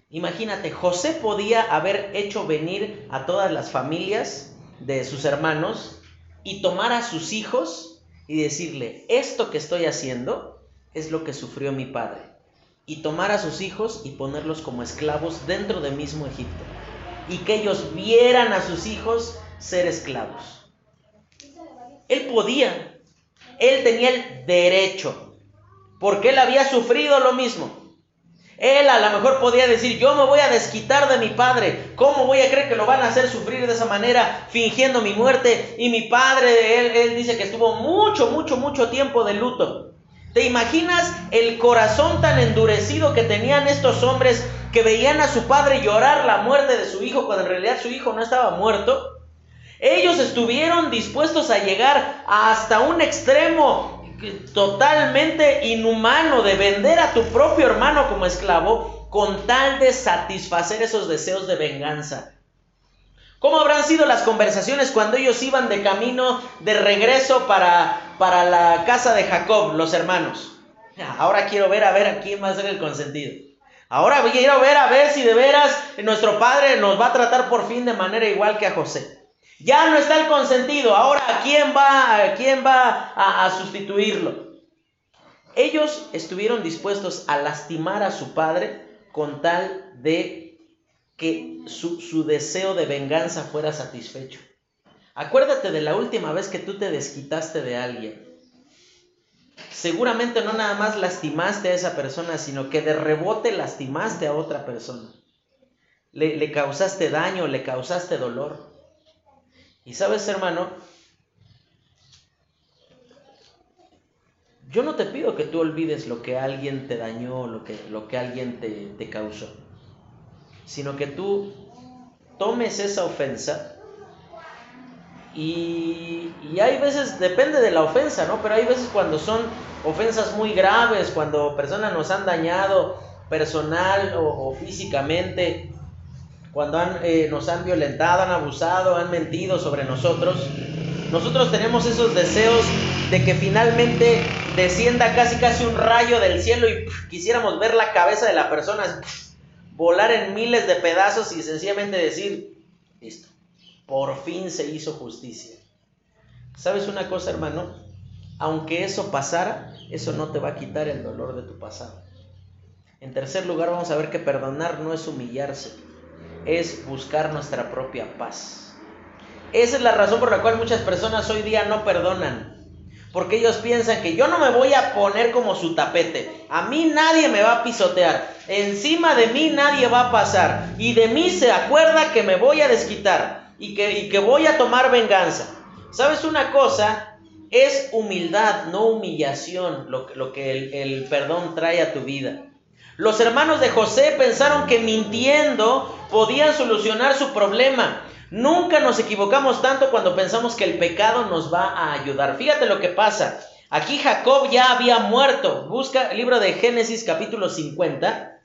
Imagínate, José podía haber hecho venir a todas las familias de sus hermanos y tomar a sus hijos y decirle, esto que estoy haciendo es lo que sufrió mi padre. Y tomar a sus hijos y ponerlos como esclavos dentro del mismo Egipto. Y que ellos vieran a sus hijos ser esclavos. Él podía, él tenía el derecho, porque él había sufrido lo mismo. Él a lo mejor podía decir, yo me voy a desquitar de mi padre. ¿Cómo voy a creer que lo van a hacer sufrir de esa manera, fingiendo mi muerte? Y mi padre, él, dice que estuvo mucho, mucho, mucho tiempo de luto. ¿Te imaginas el corazón tan endurecido que tenían estos hombres que veían a su padre llorar la muerte de su hijo cuando en realidad su hijo no estaba muerto? Ellos estuvieron dispuestos a llegar hasta un extremo totalmente inhumano de vender a tu propio hermano como esclavo con tal de satisfacer esos deseos de venganza. ¿Cómo habrán sido las conversaciones cuando ellos iban de camino de regreso para, para la casa de Jacob, los hermanos? Ahora quiero ver a ver a quién va a el consentido. Ahora quiero ver a ver si de veras nuestro padre nos va a tratar por fin de manera igual que a José. Ya no está el consentido. Ahora, ¿quién va, quién va a, sustituirlo? Ellos estuvieron dispuestos a lastimar a su padre con tal de que su, deseo de venganza fuera satisfecho. Acuérdate de la última vez que tú te desquitaste de alguien. Seguramente no nada más lastimaste a esa persona, sino que de rebote lastimaste a otra persona. Le, le causaste daño, le causaste dolor. Y sabes, hermano, yo no te pido que tú olvides lo que alguien te dañó, lo que, lo que alguien te, te causó, sino que tú tomes esa ofensa y, hay veces, depende de la ofensa, ¿no? Pero hay veces cuando son ofensas muy graves, cuando personas nos han dañado personal o, físicamente, cuando han, eh, nos han violentado, han abusado, han mentido sobre nosotros. Nosotros tenemos esos deseos de que finalmente descienda casi casi un rayo del cielo y quisiéramos ver la cabeza de la persona volar en miles de pedazos y sencillamente decir, listo, por fin se hizo justicia. ¿Sabes una cosa, hermano? Aunque eso pasara, eso no te va a quitar el dolor de tu pasado. En tercer lugar, vamos a ver que perdonar no es humillarse, es buscar nuestra propia paz. Esa es la razón por la cual muchas personas hoy día no perdonan. Porque ellos piensan que yo no me voy a poner como su tapete. A mí nadie me va a pisotear. Encima de mí nadie va a pasar. Y de mí se acuerda que me voy a desquitar y que, que voy a tomar venganza. ¿Sabes una cosa? Es humildad, no humillación, lo, lo que el perdón trae a tu vida. Los hermanos de José pensaron que mintiendo podían solucionar su problema. Nunca nos equivocamos tanto cuando pensamos que el pecado nos va a ayudar. Fíjate lo que pasa. Aquí Jacob ya había muerto. Busca el libro de Génesis capítulo 50.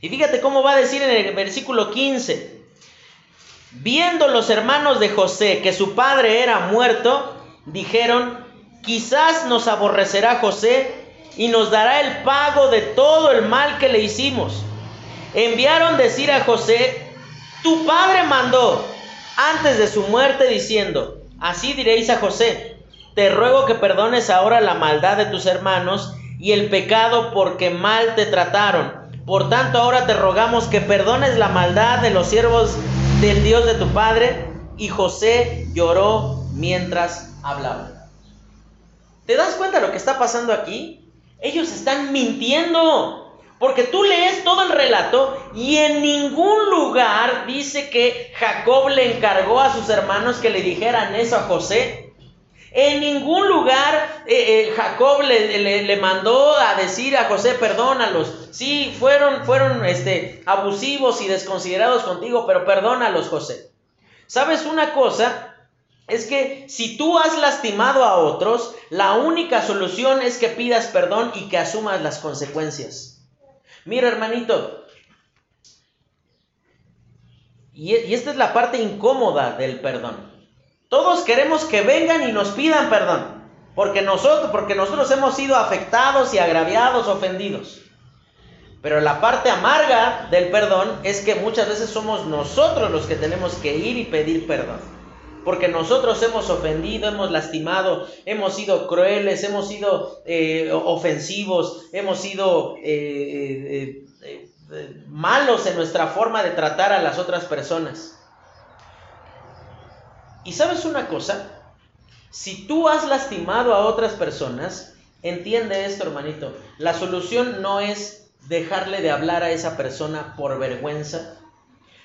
Y fíjate cómo va a decir en el versículo 15. Viendo los hermanos de José que su padre era muerto, dijeron, quizás nos aborrecerá José y nos dará el pago de todo el mal que le hicimos. Enviaron decir a José, tu padre mandó antes de su muerte diciendo, así diréis a José, te ruego que perdones ahora la maldad de tus hermanos y el pecado porque mal te trataron. Por tanto, ahora te rogamos que perdones la maldad de los siervos del Dios de tu padre. Y José lloró mientras hablaba. ¿Te das cuenta de lo que está pasando aquí? Ellos están mintiendo. Porque tú lees todo el relato y en ningún lugar dice que Jacob le encargó a sus hermanos que le dijeran eso a José. En ningún lugar eh, eh, Jacob le, mandó a decir a José, perdónalos. Sí, fueron, fueron este, abusivos y desconsiderados contigo, pero perdónalos, José. ¿Sabes una cosa? Es que si tú has lastimado a otros, la única solución es que pidas perdón y que asumas las consecuencias. Mira, hermanito, y esta es la parte incómoda del perdón. Todos queremos que vengan y nos pidan perdón, porque nosotros, porque nosotros hemos sido afectados y agraviados, ofendidos. Pero la parte amarga del perdón es que muchas veces somos nosotros los que tenemos que ir y pedir perdón. Porque nosotros hemos ofendido, hemos lastimado, hemos sido crueles, hemos sido eh, ofensivos, hemos sido eh, eh, malos en nuestra forma de tratar a las otras personas. Y sabes una cosa, si tú has lastimado a otras personas, entiende esto, hermanito, la solución no es dejarle de hablar a esa persona por vergüenza.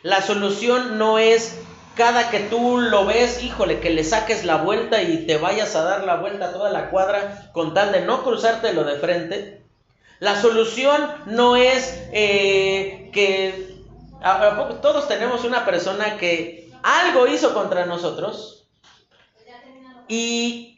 La solución no es cada que tú lo ves, híjole, que le saques la vuelta y te vayas a dar la vuelta a toda la cuadra con tal de no cruzártelo de frente. La solución no es eh, que todos tenemos una persona que algo hizo contra nosotros y,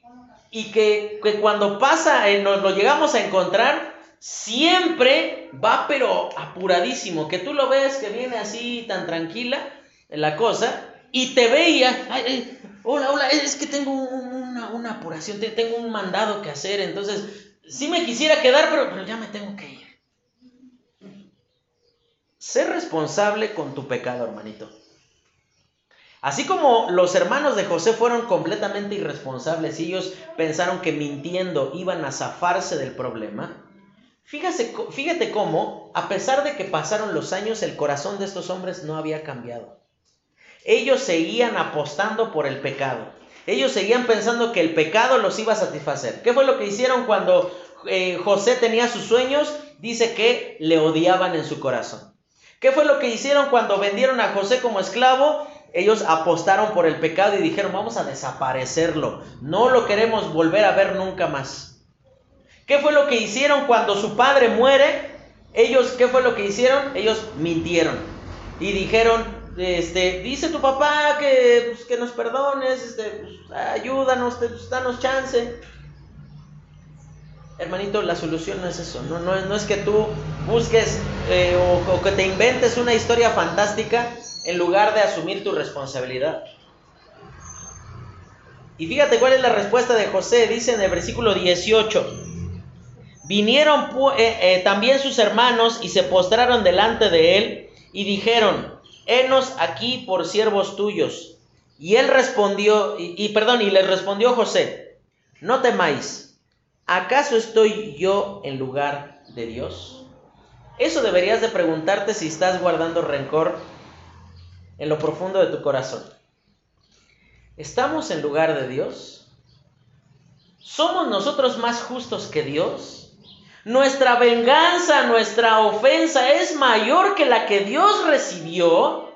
que, cuando pasa, eh, nos lo llegamos a encontrar, siempre va pero apuradísimo, que tú lo ves que viene así tan tranquila la cosa y te veía, hola, hola, es que tengo una, apuración, tengo un mandado que hacer, entonces sí me quisiera quedar, pero, ya me tengo que ir. Sé responsable con tu pecado, hermanito. Así como los hermanos de José fueron completamente irresponsables y ellos pensaron que mintiendo iban a zafarse del problema, fíjate cómo, a pesar de que pasaron los años, el corazón de estos hombres no había cambiado. Ellos seguían apostando por el pecado. Ellos seguían pensando que el pecado los iba a satisfacer. ¿Qué fue lo que hicieron cuando eh, José tenía sus sueños? Dice que le odiaban en su corazón. ¿Qué fue lo que hicieron cuando vendieron a José como esclavo? Ellos apostaron por el pecado y dijeron, vamos a desaparecerlo. No lo queremos volver a ver nunca más. ¿Qué fue lo que hicieron cuando su padre muere? Ellos, ¿qué fue lo que hicieron? Ellos mintieron y dijeron, este, dice tu papá que, pues, que nos perdones, este, pues, ayúdanos, pues, danos chance. Hermanito, la solución no es eso, no, no, es que tú busques eh, o, o que te inventes una historia fantástica en lugar de asumir tu responsabilidad. Y fíjate cuál es la respuesta de José, dice en el versículo 18. Vinieron eh, eh, también sus hermanos y se postraron delante de él y dijeron, henos aquí por siervos tuyos. Y él respondió, y, perdón, y le respondió José, no temáis, ¿acaso estoy yo en lugar de Dios? Eso deberías de preguntarte si estás guardando rencor en lo profundo de tu corazón. ¿Estamos en lugar de Dios? ¿Somos nosotros más justos que Dios? Nuestra venganza, nuestra ofensa es mayor que la que Dios recibió,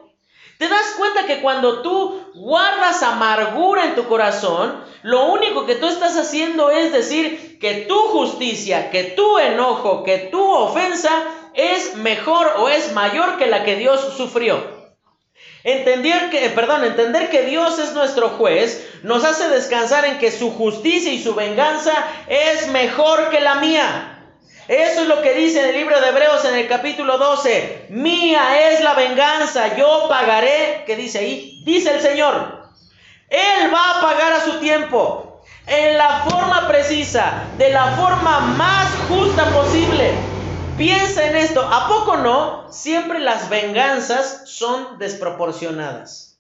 te das cuenta que cuando tú guardas amargura en tu corazón, lo único que tú estás haciendo es decir que tu justicia, que tu enojo, que tu ofensa es mejor o es mayor que la que Dios sufrió. Entender que, perdón, entender que Dios es nuestro juez nos hace descansar en que su justicia y su venganza es mejor que la mía. Eso es lo que dice en el libro de Hebreos en el capítulo 12. Mía es la venganza, yo pagaré, ¿qué dice ahí? Dice el Señor. Él va a pagar a su tiempo, en la forma precisa, de la forma más justa posible. Piensa en esto, ¿a poco no? Siempre las venganzas son desproporcionadas.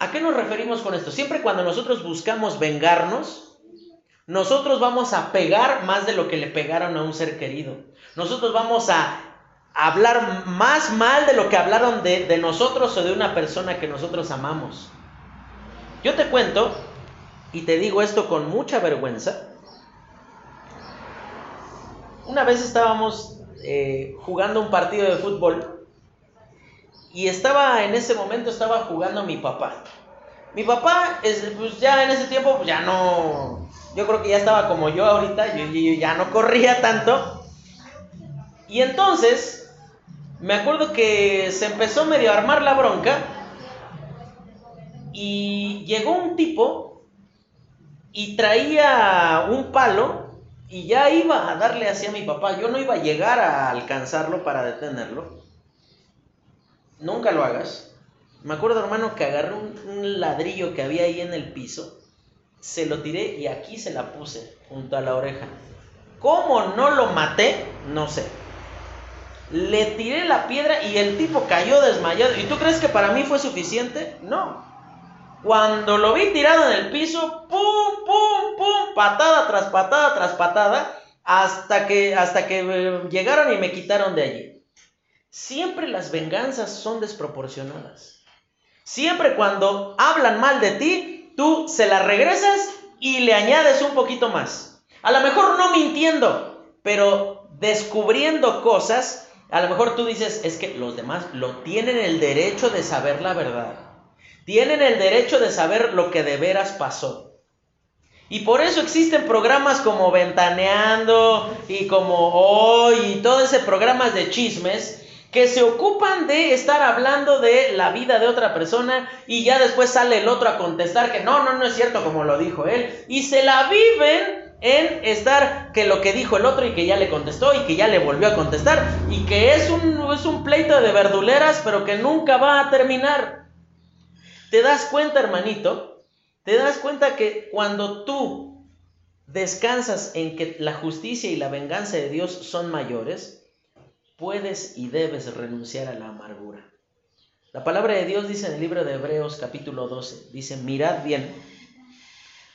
¿A qué nos referimos con esto? Siempre cuando nosotros buscamos vengarnos, nosotros vamos a pegar más de lo que le pegaron a un ser querido. Nosotros vamos a hablar más mal de lo que hablaron de, nosotros o de una persona que nosotros amamos. Yo te cuento, y te digo esto con mucha vergüenza, una vez estábamos eh, jugando un partido de fútbol y estaba en ese momento estaba jugando mi papá. Mi papá, es, pues ya en ese tiempo, pues ya no, yo creo que ya estaba como yo ahorita, yo, ya no corría tanto. Y entonces, me acuerdo que se empezó medio a armar la bronca y llegó un tipo y traía un palo y ya iba a darle hacia mi papá. Yo no iba a llegar a alcanzarlo para detenerlo. Nunca lo hagas. Me acuerdo, hermano, que agarré un ladrillo que había ahí en el piso se lo tiré y aquí se la puse junto a la oreja. ¿Cómo no lo maté? No sé. Le tiré la piedra y el tipo cayó desmayado. ¿Y tú crees que para mí fue suficiente? No. Cuando lo vi tirado en el piso, pum, pum, pum, patada tras patada tras patada, hasta que, hasta que eh, llegaron y me quitaron de allí. Siempre las venganzas son desproporcionadas. Siempre cuando hablan mal de ti, tú se la regresas y le añades un poquito más. A lo mejor no mintiendo, pero descubriendo cosas, a lo mejor tú dices, es que los demás lo tienen el derecho de saber la verdad. Tienen el derecho de saber lo que de veras pasó. Y por eso existen programas como Ventaneando y como Hoy y todo ese programas de chismes que se ocupan de estar hablando de la vida de otra persona y ya después sale el otro a contestar que no, no, no es cierto como lo dijo él y se la viven en estar que lo que dijo el otro y que ya le contestó y que ya le volvió a contestar y que es un, es un pleito de verduleras pero que nunca va a terminar. ¿Te das cuenta, hermanito? ¿Te das cuenta que cuando tú descansas en que la justicia y la venganza de Dios son mayores, puedes y debes renunciar a la amargura. La palabra de Dios dice en el libro de Hebreos capítulo 12, dice, mirad bien,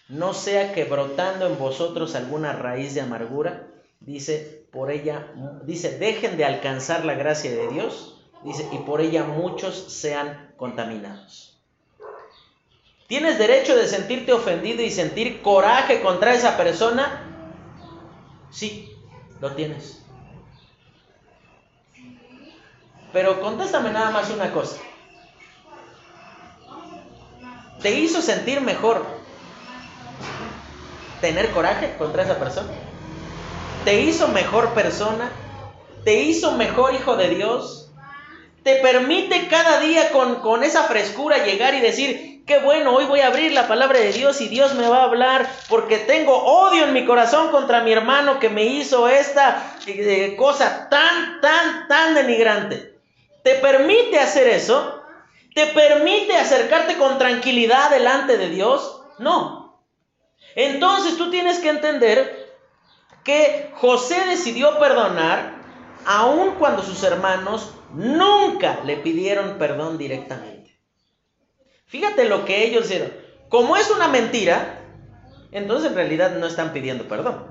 no sea que brotando en vosotros alguna raíz de amargura, dice, por ella, dice, dejen de alcanzar la gracia de Dios, dice, y por ella muchos sean contaminados. ¿Tienes derecho de sentirte ofendido y sentir coraje contra esa persona? Sí, lo tienes. Pero contéstame nada más una cosa. ¿Te hizo sentir mejor tener coraje contra esa persona? ¿Te hizo mejor persona? ¿Te hizo mejor hijo de Dios? ¿Te permite cada día con, con esa frescura llegar y decir, qué bueno, hoy voy a abrir la palabra de Dios y Dios me va a hablar porque tengo odio en mi corazón contra mi hermano que me hizo esta eh, cosa tan, tan, tan denigrante? ¿Te permite hacer eso? ¿Te permite acercarte con tranquilidad delante de Dios? No. Entonces tú tienes que entender que José decidió perdonar aun cuando sus hermanos nunca le pidieron perdón directamente. Fíjate lo que ellos hicieron. Como es una mentira, entonces en realidad no están pidiendo perdón.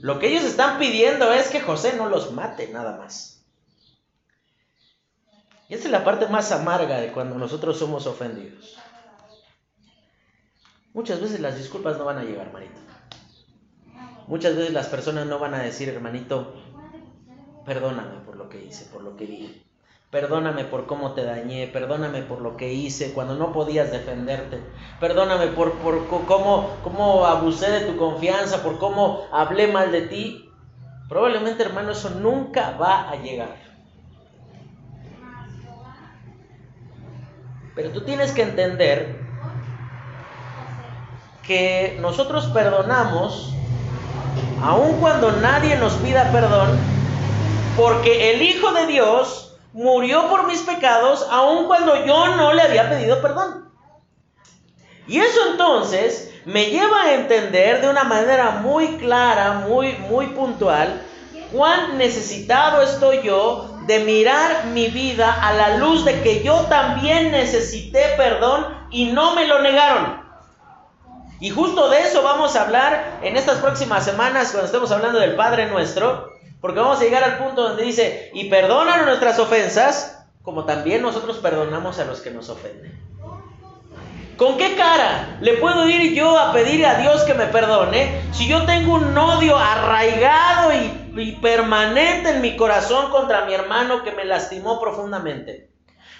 Lo que ellos están pidiendo es que José no los mate nada más. Y esa es la parte más amarga de cuando nosotros somos ofendidos. Muchas veces las disculpas no van a llegar, hermanito. Muchas veces las personas no van a decir, hermanito, perdóname por lo que hice, por lo que dije. Perdóname por cómo te dañé, perdóname por lo que hice cuando no podías defenderte. Perdóname por, por cómo, cómo abusé de tu confianza, por cómo hablé mal de ti. Probablemente, hermano, eso nunca va a llegar. Pero tú tienes que entender que nosotros perdonamos aun cuando nadie nos pida perdón, porque el Hijo de Dios murió por mis pecados aun cuando yo no le había pedido perdón. Y eso entonces me lleva a entender de una manera muy clara, muy, muy puntual, cuán necesitado estoy yo de mirar mi vida a la luz de que yo también necesité perdón y no me lo negaron. Y justo de eso vamos a hablar en estas próximas semanas cuando estemos hablando del Padre nuestro, porque vamos a llegar al punto donde dice, y perdonan nuestras ofensas, como también nosotros perdonamos a los que nos ofenden. ¿Con qué cara le puedo ir yo a pedir a Dios que me perdone si yo tengo un odio arraigado y, y, permanente en mi corazón contra mi hermano que me lastimó profundamente?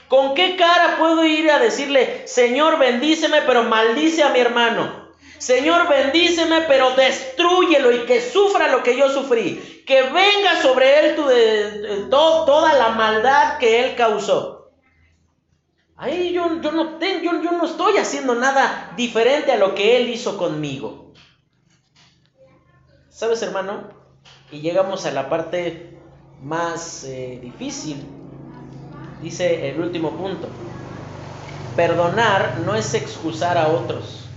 ¿Con qué cara puedo ir a decirle, Señor, bendíceme, pero maldice a mi hermano? Señor, bendíceme, pero destruyelo y que sufra lo que yo sufrí. Que venga sobre él tu, de, toda la maldad que él causó. Ahí yo, no yo, yo, no estoy haciendo nada diferente a lo que Él hizo conmigo. ¿Sabes, hermano? Y llegamos a la parte más eh, difícil. Dice el último punto. Perdonar no es excusar a otros,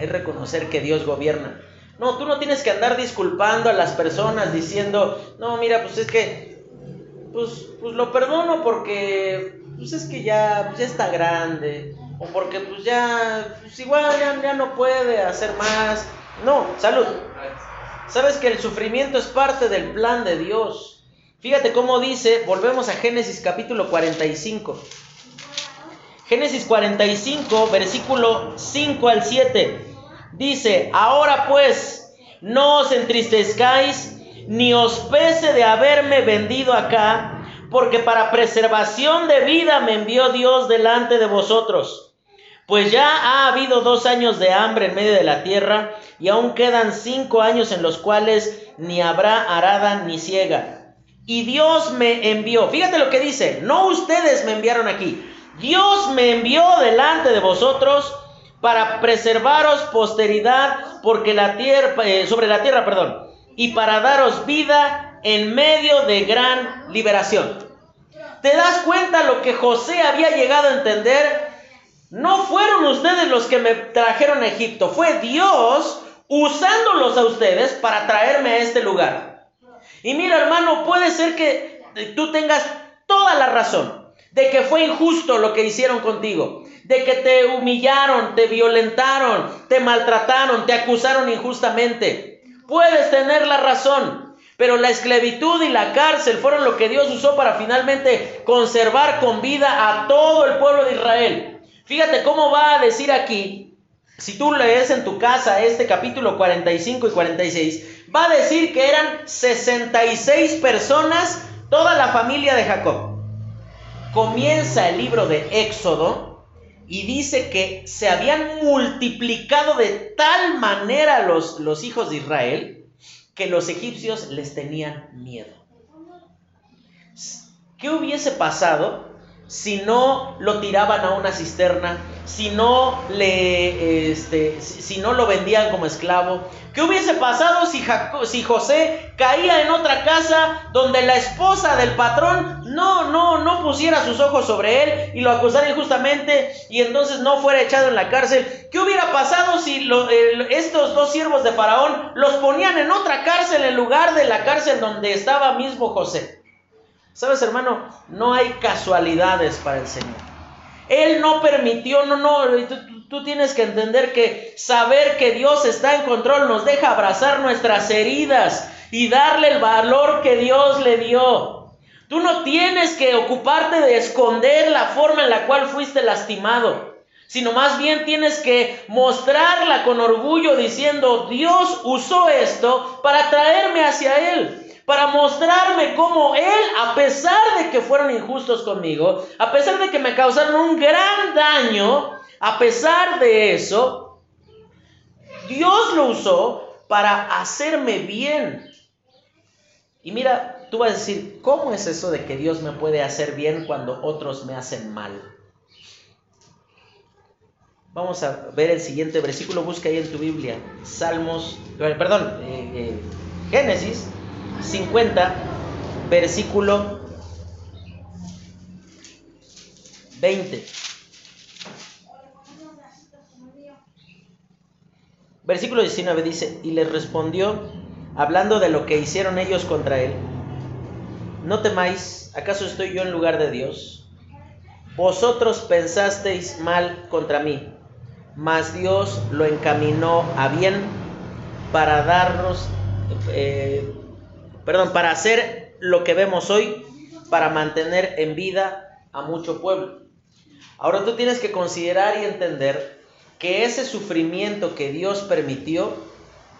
es reconocer que Dios gobierna. No, tú no tienes que andar disculpando a las personas diciendo, no, mira, pues es que, pues, pues lo perdono porque pues es que ya, pues ya está grande, o porque pues ya, pues igual ya, no puede hacer más. No, salud. Sabes que el sufrimiento es parte del plan de Dios. Fíjate cómo dice, volvemos a Génesis capítulo 45. Génesis 45, versículo 5 al 7. Dice, ahora pues, no os entristezcáis, ni os pese de haberme vendido acá porque para preservación de vida me envió Dios delante de vosotros. Pues ya ha habido dos años de hambre en medio de la tierra y aún quedan cinco años en los cuales ni habrá arada ni ciega. Y Dios me envió, fíjate lo que dice, no ustedes me enviaron aquí, Dios me envió delante de vosotros para preservaros posteridad porque la tierra, eh, sobre la tierra, perdón, y para daros vida en medio de gran liberación. ¿Te das cuenta lo que José había llegado a entender? No fueron ustedes los que me trajeron a Egipto, fue Dios usándolos a ustedes para traerme a este lugar. Y mira hermano, puede ser que tú tengas toda la razón de que fue injusto lo que hicieron contigo, de que te humillaron, te violentaron, te maltrataron, te acusaron injustamente. Puedes tener la razón, Pero la esclavitud y la cárcel fueron lo que Dios usó para finalmente conservar con vida a todo el pueblo de Israel. Fíjate cómo va a decir aquí, si tú lees en tu casa este capítulo 45 y 46, va a decir que eran 66 personas, toda la familia de Jacob. Comienza el libro de Éxodo y dice que se habían multiplicado de tal manera los, los hijos de Israel que los egipcios les tenían miedo. ¿Qué hubiese pasado si no lo tiraban a una cisterna, si no, le, este, si no lo vendían como esclavo? ¿Qué hubiese pasado si, José caía en otra casa donde la esposa del patrón no, no, no pusiera sus ojos sobre él y lo acusara injustamente y entonces no fuera echado en la cárcel? ¿Qué hubiera pasado si estos dos siervos de Faraón los ponían en otra cárcel en lugar de la cárcel donde estaba mismo José? Sabes, hermano, no hay casualidades para el Señor. Él no permitió, no, no, tú, tienes que entender que saber que Dios está en control nos deja abrazar nuestras heridas y darle el valor que Dios le dio. Tú no tienes que ocuparte de esconder la forma en la cual fuiste lastimado, sino más bien tienes que mostrarla con orgullo diciendo, Dios usó esto para traerme hacia Él para mostrarme cómo Él, a pesar de que fueron injustos conmigo, a pesar de que me causaron un gran daño, a pesar de eso, Dios lo usó para hacerme bien. Y mira, tú vas a decir, ¿cómo es eso de que Dios me puede hacer bien cuando otros me hacen mal? Vamos a ver el siguiente versículo, busca ahí en tu Biblia, Salmos, perdón, eh, eh, Génesis 50, versículo 20. Versículo 19 dice, y les respondió, hablando de lo que hicieron ellos contra él, no temáis, ¿acaso estoy yo en lugar de Dios? Vosotros pensasteis mal contra mí, mas Dios lo encaminó a bien para darnos eh, perdón, para hacer lo que vemos hoy, para mantener en vida a mucho pueblo. Ahora tú tienes que considerar y entender que ese sufrimiento que Dios permitió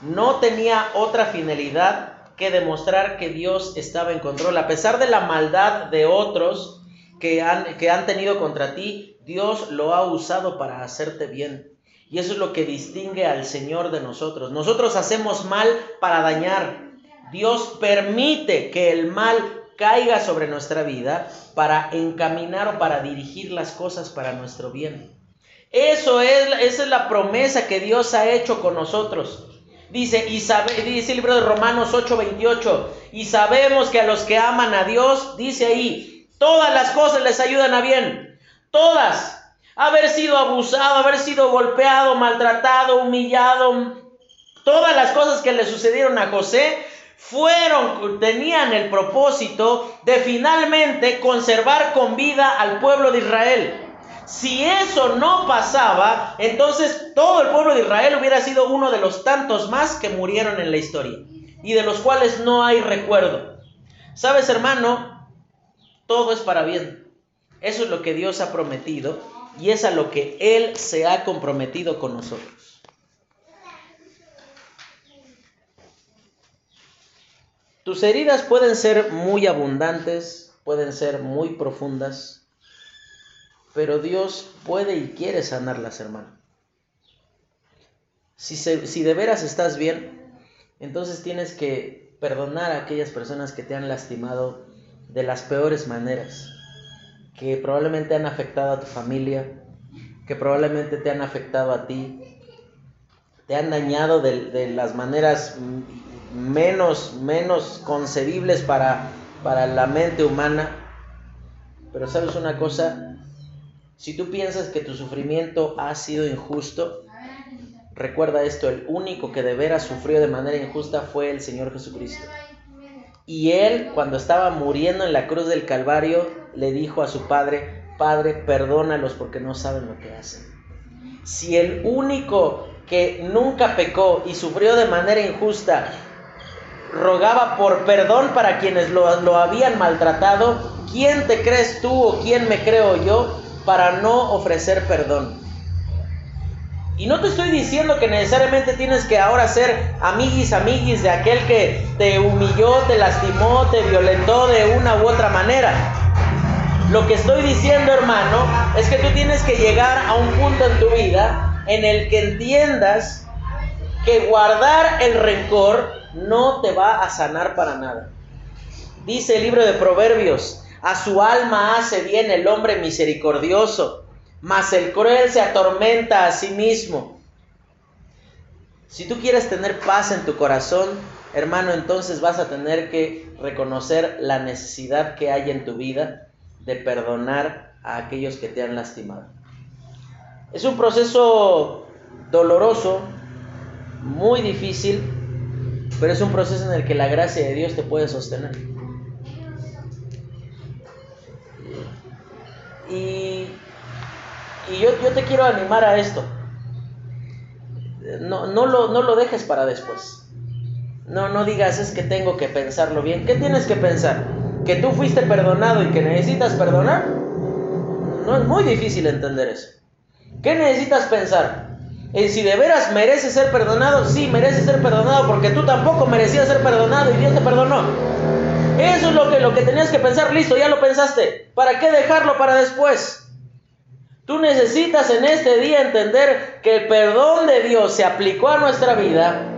no tenía otra finalidad que demostrar que Dios estaba en control. A pesar de la maldad de otros que han, que han tenido contra ti, Dios lo ha usado para hacerte bien. Y eso es lo que distingue al Señor de nosotros. Nosotros hacemos mal para dañar, Dios permite que el mal caiga sobre nuestra vida para encaminar o para dirigir las cosas para nuestro bien. Eso es, esa es la promesa que Dios ha hecho con nosotros. Dice, y dice el libro de Romanos 8:28, y sabemos que a los que aman a Dios, dice ahí, todas las cosas les ayudan a bien. Todas. Haber sido abusado, haber sido golpeado, maltratado, humillado, todas las cosas que le sucedieron a José fueron, tenían el propósito de finalmente conservar con vida al pueblo de Israel. Si eso no pasaba, entonces todo el pueblo de Israel hubiera sido uno de los tantos más que murieron en la historia y de los cuales no hay recuerdo. Sabes, hermano, todo es para bien. Eso es lo que Dios ha prometido y es a lo que Él se ha comprometido con nosotros. Tus heridas pueden ser muy abundantes, pueden ser muy profundas, pero Dios puede y quiere sanarlas, hermano. Si, si de veras estás bien, entonces tienes que perdonar a aquellas personas que te han lastimado de las peores maneras, que probablemente han afectado a tu familia, que probablemente te han afectado a ti, te han dañado de, de las maneras menos, menos concebibles para, para la mente humana. Pero sabes una cosa, si tú piensas que tu sufrimiento ha sido injusto, recuerda esto, el único que de veras sufrió de manera injusta fue el Señor Jesucristo. Y él, cuando estaba muriendo en la cruz del Calvario, le dijo a su Padre, Padre, perdónalos porque no saben lo que hacen. Si el único que nunca pecó y sufrió de manera injusta rogaba por perdón para quienes lo, lo habían maltratado, ¿quién te crees tú o quién me creo yo para no ofrecer perdón? Y no te estoy diciendo que necesariamente tienes que ahora ser amiguis, amiguis de aquel que te humilló, te lastimó, te violentó de una u otra manera. Lo que estoy diciendo, hermano, es que tú tienes que llegar a un punto en tu vida en el que entiendas que guardar el rencor no te va a sanar para nada. Dice el libro de Proverbios, a su alma hace bien el hombre misericordioso, mas el cruel se atormenta a sí mismo. Si tú quieres tener paz en tu corazón, hermano, entonces vas a tener que reconocer la necesidad que hay en tu vida de perdonar a aquellos que te han lastimado. Es un proceso doloroso, muy difícil, pero es un proceso en el que la gracia de Dios te puede sostener. Y, yo, yo, te quiero animar a esto. No, no, lo, no lo dejes para después. No, no digas es que tengo que pensarlo bien. ¿Qué tienes que pensar? ¿Que tú fuiste perdonado y que necesitas perdonar? No es muy difícil entender eso. ¿Qué necesitas pensar? En si de veras mereces ser perdonado, sí, mereces ser perdonado porque tú tampoco merecías ser perdonado y Dios te perdonó. Eso es lo que, lo que tenías que pensar, listo, ya lo pensaste. ¿Para qué dejarlo para después? Tú necesitas en este día entender que el perdón de Dios se aplicó a nuestra vida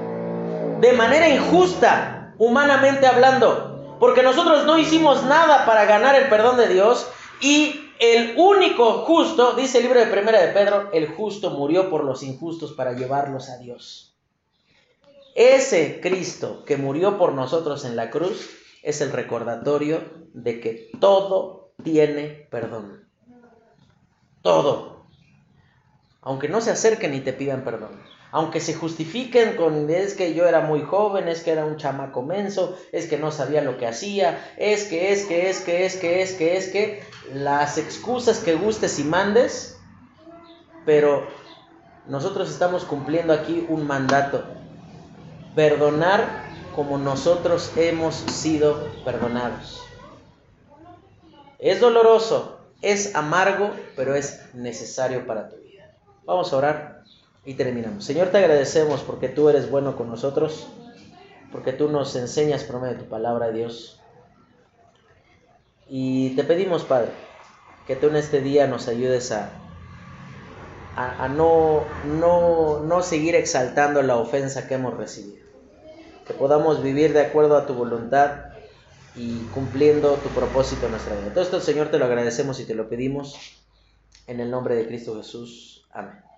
de manera injusta, humanamente hablando, porque nosotros no hicimos nada para ganar el perdón de Dios y el único justo, dice el libro de Primera de Pedro, el justo murió por los injustos para llevarlos a Dios. Ese Cristo que murió por nosotros en la cruz es el recordatorio de que todo tiene perdón. Todo. Aunque no se acerquen ni te pidan perdón aunque se justifiquen con es que yo era muy joven, es que era un chamaco menso, es que no sabía lo que hacía, es que, es que, es que, es que, es que, es que, las excusas que gustes y mandes, pero nosotros estamos cumpliendo aquí un mandato, perdonar como nosotros hemos sido perdonados. Es doloroso, es amargo, pero es necesario para tu vida. Vamos a orar. Y terminamos. Señor, te agradecemos porque tú eres bueno con nosotros, porque tú nos enseñas por medio de tu palabra, Dios. Y te pedimos, Padre, que tú en este día nos ayudes a, a, no, no, no seguir exaltando la ofensa que hemos recibido. Que podamos vivir de acuerdo a tu voluntad y cumpliendo tu propósito en nuestra vida. Todo esto, Señor, te lo agradecemos y te lo pedimos en el nombre de Cristo Jesús. Amén.